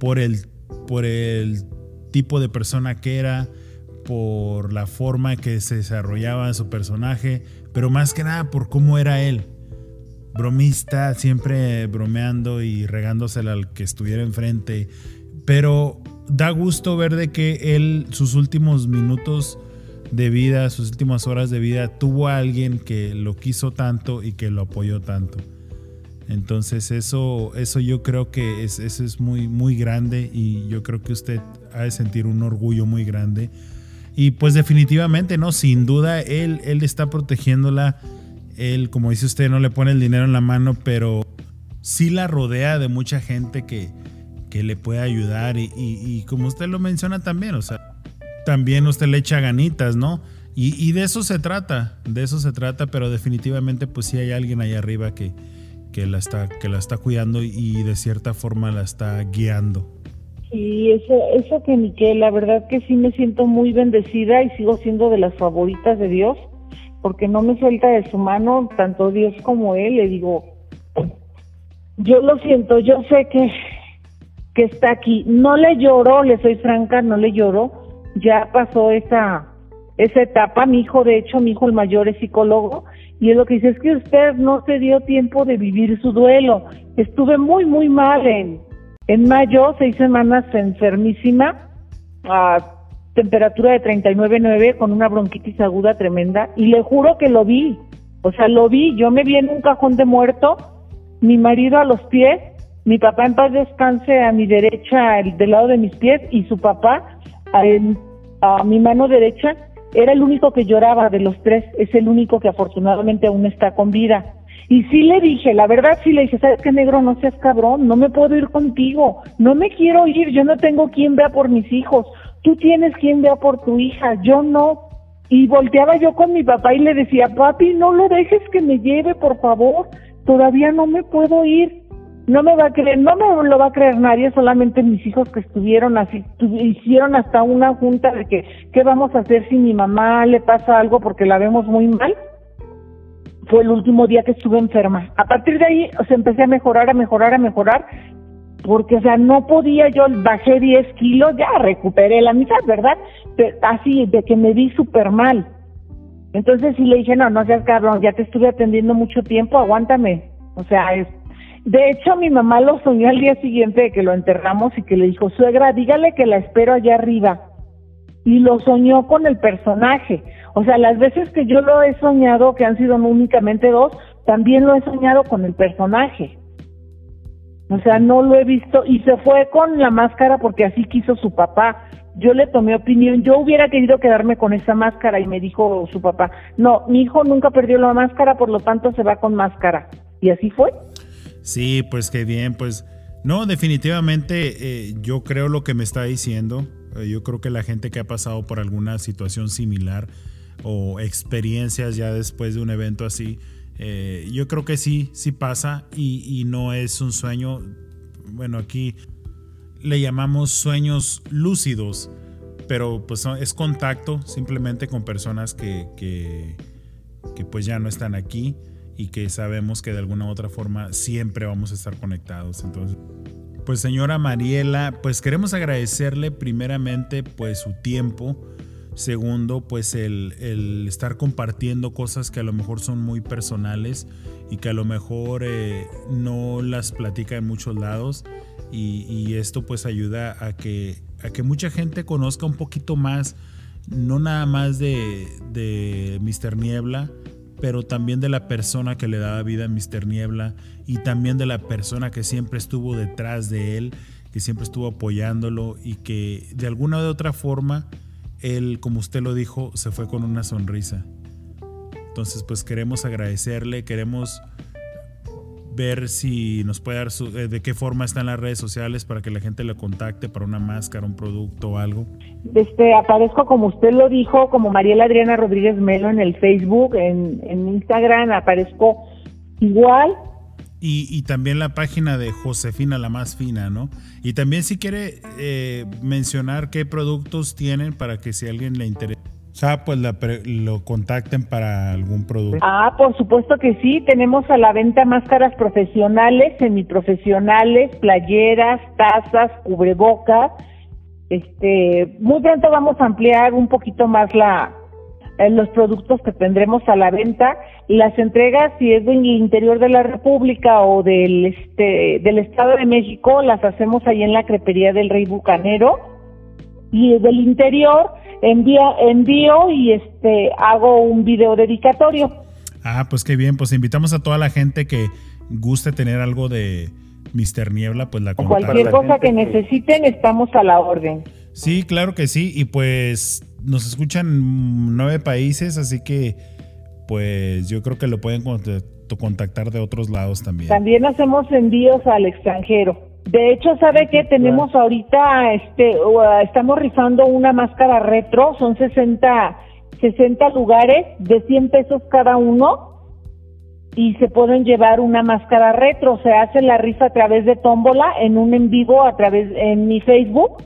por el, por el tipo de persona que era, por la forma que se desarrollaba su personaje, pero más que nada por cómo era él. Bromista, siempre bromeando y regándosela al que estuviera enfrente. Pero da gusto ver de que él, sus últimos minutos, de vida, sus últimas horas de vida, tuvo a alguien que lo quiso tanto y que lo apoyó tanto. Entonces eso, eso yo creo que es, eso es muy, muy grande y yo creo que usted ha de sentir un orgullo muy grande. Y pues definitivamente, ¿no? Sin duda, él, él está protegiéndola. Él, como dice usted, no le pone el dinero en la mano, pero sí la rodea de mucha gente que, que le puede ayudar. Y, y, como usted lo menciona también, o sea, también usted le echa ganitas, ¿no? Y, y, de eso se trata, de eso se trata, pero definitivamente pues sí hay alguien ahí arriba que, que, la, está, que la está cuidando y de cierta forma la está guiando. Sí, eso, eso que Miquel, la verdad que sí me siento muy bendecida y sigo siendo de las favoritas de Dios, porque no me suelta de su mano, tanto Dios como Él, le digo, yo lo siento, yo sé que, que está aquí, no le lloro, le soy franca, no le lloro, ya pasó esa esa etapa. Mi hijo, de hecho, mi hijo el mayor es psicólogo y es lo que dice es que usted no se dio tiempo de vivir su duelo. Estuve muy, muy mal en, en mayo, seis semanas enfermísima, a temperatura de 39.9 con una bronquitis aguda tremenda y le juro que lo vi. O sea, lo vi. Yo me vi en un cajón de muerto, mi marido a los pies, mi papá en paz descanse a mi derecha, el, del lado de mis pies y su papá a, a mi mano derecha era el único que lloraba de los tres, es el único que afortunadamente aún está con vida. Y sí le dije, la verdad sí le dije, ¿sabes qué negro? No seas cabrón, no me puedo ir contigo, no me quiero ir, yo no tengo quien vea por mis hijos, tú tienes quien vea por tu hija, yo no. Y volteaba yo con mi papá y le decía, papi, no lo dejes que me lleve, por favor, todavía no me puedo ir no me va a creer, no me lo va a creer nadie, solamente mis hijos que estuvieron así, hicieron hasta una junta de que, ¿qué vamos a hacer si mi mamá le pasa algo porque la vemos muy mal? Fue el último día que estuve enferma. A partir de ahí, o sea, empecé a mejorar, a mejorar, a mejorar, porque, o sea, no podía, yo bajé 10 kilos, ya recuperé la mitad, ¿verdad? Así, de que me vi súper mal. Entonces sí le dije, no, no seas cabrón, ya te estuve atendiendo mucho tiempo, aguántame. O sea, es... De hecho, mi mamá lo soñó al día siguiente de que lo enterramos y que le dijo, suegra, dígale que la espero allá arriba. Y lo soñó con el personaje. O sea, las veces que yo lo he soñado, que han sido únicamente dos, también lo he soñado con el personaje. O sea, no lo he visto y se fue con la máscara porque así quiso su papá. Yo le tomé opinión, yo hubiera querido quedarme con esa máscara y me dijo su papá, no, mi hijo nunca perdió la máscara, por lo tanto se va con máscara. Y así fue. Sí, pues qué bien, pues no, definitivamente eh, yo creo lo que me está diciendo. Eh, yo creo que la gente que ha pasado por alguna situación similar o experiencias ya después de un evento así, eh, yo creo que sí, sí pasa y, y, no es un sueño, bueno, aquí le llamamos sueños lúcidos, pero pues es contacto simplemente con personas que, que, pues ya no están aquí y que sabemos que de alguna u otra forma siempre vamos a estar conectados. Entonces, pues señora Mariela, pues queremos agradecerle primeramente pues su tiempo Segundo, pues el, el, estar compartiendo cosas que a lo mejor son muy personales y que a lo mejor eh, no las platica en muchos lados. Y, y, esto pues ayuda a que, a que mucha gente conozca un poquito más, no nada más de, de Mr. Niebla, pero también de la persona que le daba vida a Mr. Niebla y también de la persona que siempre estuvo detrás de él, que siempre estuvo apoyándolo y que de alguna u otra forma él, como usted lo dijo, se fue con una sonrisa. Entonces, pues queremos agradecerle, queremos ver si nos puede dar su, eh, de qué forma están las redes sociales para que la gente le contacte para una máscara, un producto o algo. Este, aparezco como usted lo dijo, como Mariela Adriana Rodríguez Melo en el Facebook, en, en Instagram, aparezco igual y, también la página de Josefina la más fina, ¿no? Y también si quiere eh, mencionar qué productos tienen para que si alguien le interesa, pues lo contacten para algún producto. Ah, por supuesto que sí. Tenemos a la venta máscaras profesionales, semiprofesionales, playeras, tazas, cubrebocas. Este, muy pronto vamos a ampliar un poquito más la, los productos que tendremos a la venta. Las entregas, si es del interior de la República o del, este, del Estado de México, las hacemos ahí en la crepería del Rey Bucanero. Y del interior envía, envío y este hago un video dedicatorio. Ah, pues qué bien, pues invitamos a toda la gente que guste tener algo de Mister Niebla, pues la Cualquier cosa que necesiten, estamos a la orden. Sí, claro que sí, y pues nos escuchan nueve países, así que pues yo creo que lo pueden contactar de otros lados también. También hacemos envíos al extranjero. De hecho, ¿sabe qué? Tenemos ahorita, este, estamos rifando una máscara retro, son 60, 60 lugares de 100 pesos cada uno y se pueden llevar una máscara retro. Se hace la rifa a través de tómbola en un en vivo a través en mi Facebook.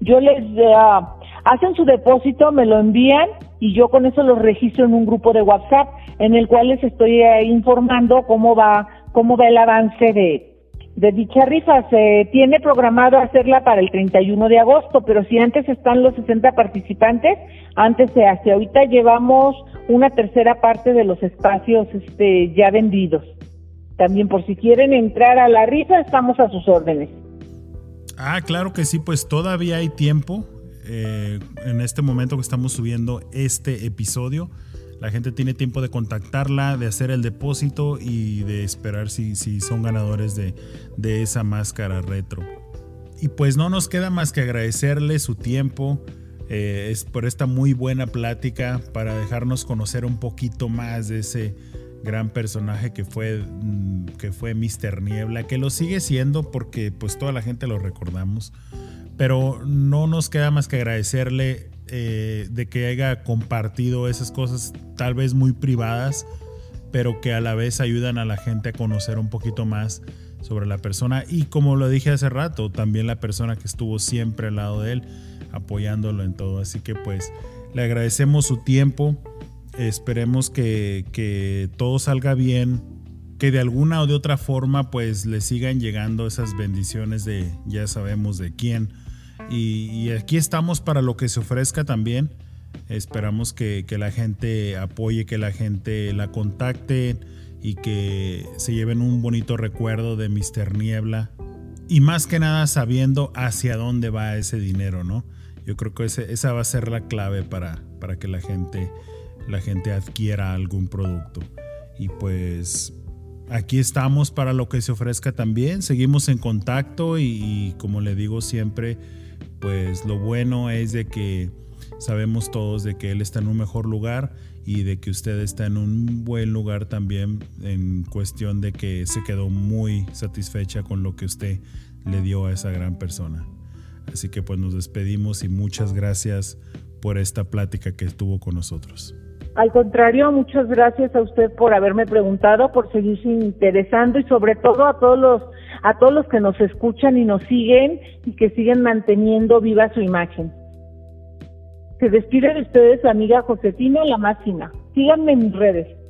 Yo les uh, hacen su depósito, me lo envían y yo con eso los registro en un grupo de WhatsApp en el cual les estoy eh, informando cómo va cómo va el avance de, de dicha rifa. Se tiene programado hacerla para el 31 de agosto, pero si antes están los 60 participantes, antes se hace. Ahorita llevamos una tercera parte de los espacios este, ya vendidos. También por si quieren entrar a la rifa, estamos a sus órdenes. Ah, claro que sí, pues todavía hay tiempo. Eh, en este momento que estamos subiendo este episodio. La gente tiene tiempo de contactarla, de hacer el depósito y de esperar si, son ganadores de, de esa máscara retro. Y pues no nos queda más que agradecerle su tiempo. Eh, es por esta muy buena plática para dejarnos conocer un poquito más de ese gran personaje que fue, mm, que fue Mr. Niebla, que lo sigue siendo porque pues toda la gente lo recordamos pero no nos queda más que agradecerle eh, de que haya compartido esas cosas tal vez muy privadas, pero que a la vez ayudan a la gente a conocer un poquito más sobre la persona y como lo dije hace rato, también la persona que estuvo siempre al lado de él, apoyándolo en todo. Así que pues le agradecemos su tiempo, esperemos que, que todo salga bien que de alguna o de otra forma pues le sigan llegando esas bendiciones de ya sabemos de quién. Y, aquí estamos para lo que se ofrezca también. Esperamos que, la gente apoye, que la gente la contacte y que se lleven un bonito recuerdo de Mr. Niebla. Y más que nada sabiendo hacia dónde va ese dinero, ¿no? Yo creo que esa va a ser la clave para, para que la gente, la gente adquiera algún producto. Y pues aquí estamos para lo que se ofrezca también. Seguimos en contacto y, como le digo siempre, pues lo bueno es de que sabemos todos de que él está en un mejor lugar y de que usted está en un buen lugar también en cuestión de que se quedó muy satisfecha con lo que usted le dio a esa gran persona. Así que pues nos despedimos y muchas gracias por esta plática que estuvo con nosotros. Al contrario, muchas gracias a usted por haberme preguntado, por seguirse interesando y sobre todo a todos los a todos los que nos escuchan y nos siguen y que siguen manteniendo viva su imagen. Se despide de ustedes amiga Josefina La Máxima. Síganme en mis redes.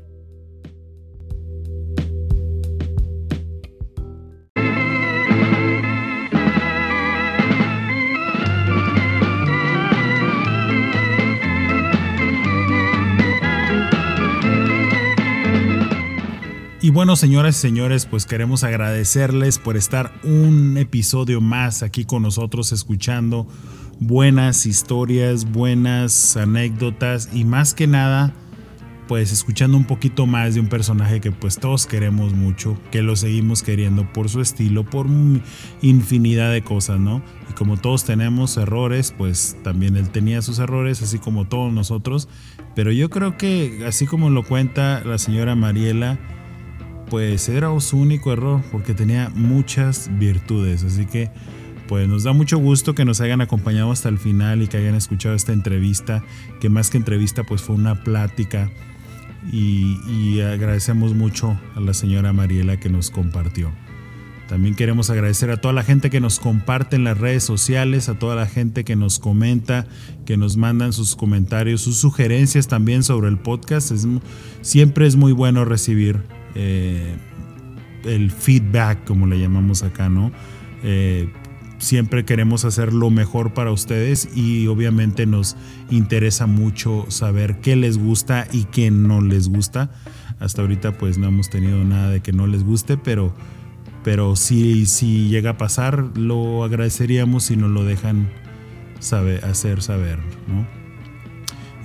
Y bueno, señoras y señores, pues queremos agradecerles por estar un episodio más aquí con nosotros escuchando buenas historias, buenas anécdotas y más que nada, pues escuchando un poquito más de un personaje que pues todos queremos mucho, que lo seguimos queriendo por su estilo, por infinidad de cosas, ¿no? Y como todos tenemos errores, pues también él tenía sus errores, así como todos nosotros, pero yo creo que así como lo cuenta la señora Mariela, pues era su único error porque tenía muchas virtudes. Así que pues nos da mucho gusto que nos hayan acompañado hasta el final y que hayan escuchado esta entrevista, que más que entrevista pues fue una plática y, y agradecemos mucho a la señora Mariela que nos compartió. También queremos agradecer a toda la gente que nos comparte en las redes sociales, a toda la gente que nos comenta, que nos mandan sus comentarios, sus sugerencias también sobre el podcast. siempre es muy bueno recibir eh, el feedback, como le llamamos acá, ¿no? Eh, siempre queremos hacer lo mejor para ustedes y obviamente nos interesa mucho saber qué les gusta y qué no les gusta. Hasta ahorita pues no hemos tenido nada de que no les guste, pero, pero si, si llega a pasar lo agradeceríamos si nos lo dejan saber, hacer saber, ¿no?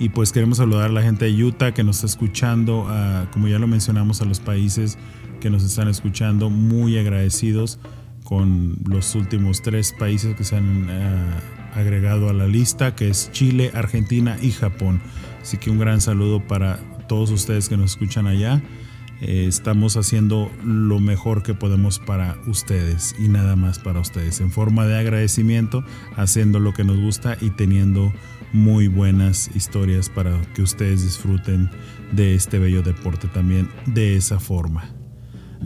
Y pues queremos saludar a la gente de Utah que nos está escuchando, como ya lo mencionamos, a los países que nos están escuchando, muy agradecidos con los últimos tres países que se han eh, agregado a la lista, que es Chile, Argentina y Japón. Así que un gran saludo para todos ustedes que nos escuchan allá. Eh, estamos haciendo lo mejor que podemos para ustedes y nada más para ustedes, en forma de agradecimiento, haciendo lo que nos gusta y teniendo muy buenas historias para que ustedes disfruten de este bello deporte también de esa forma.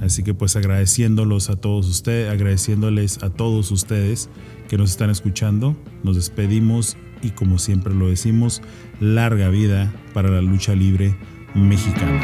Así que pues agradeciéndolos a todos ustedes, agradeciéndoles a todos ustedes que nos están escuchando, nos despedimos y como siempre lo decimos, larga vida para la lucha libre mexicana.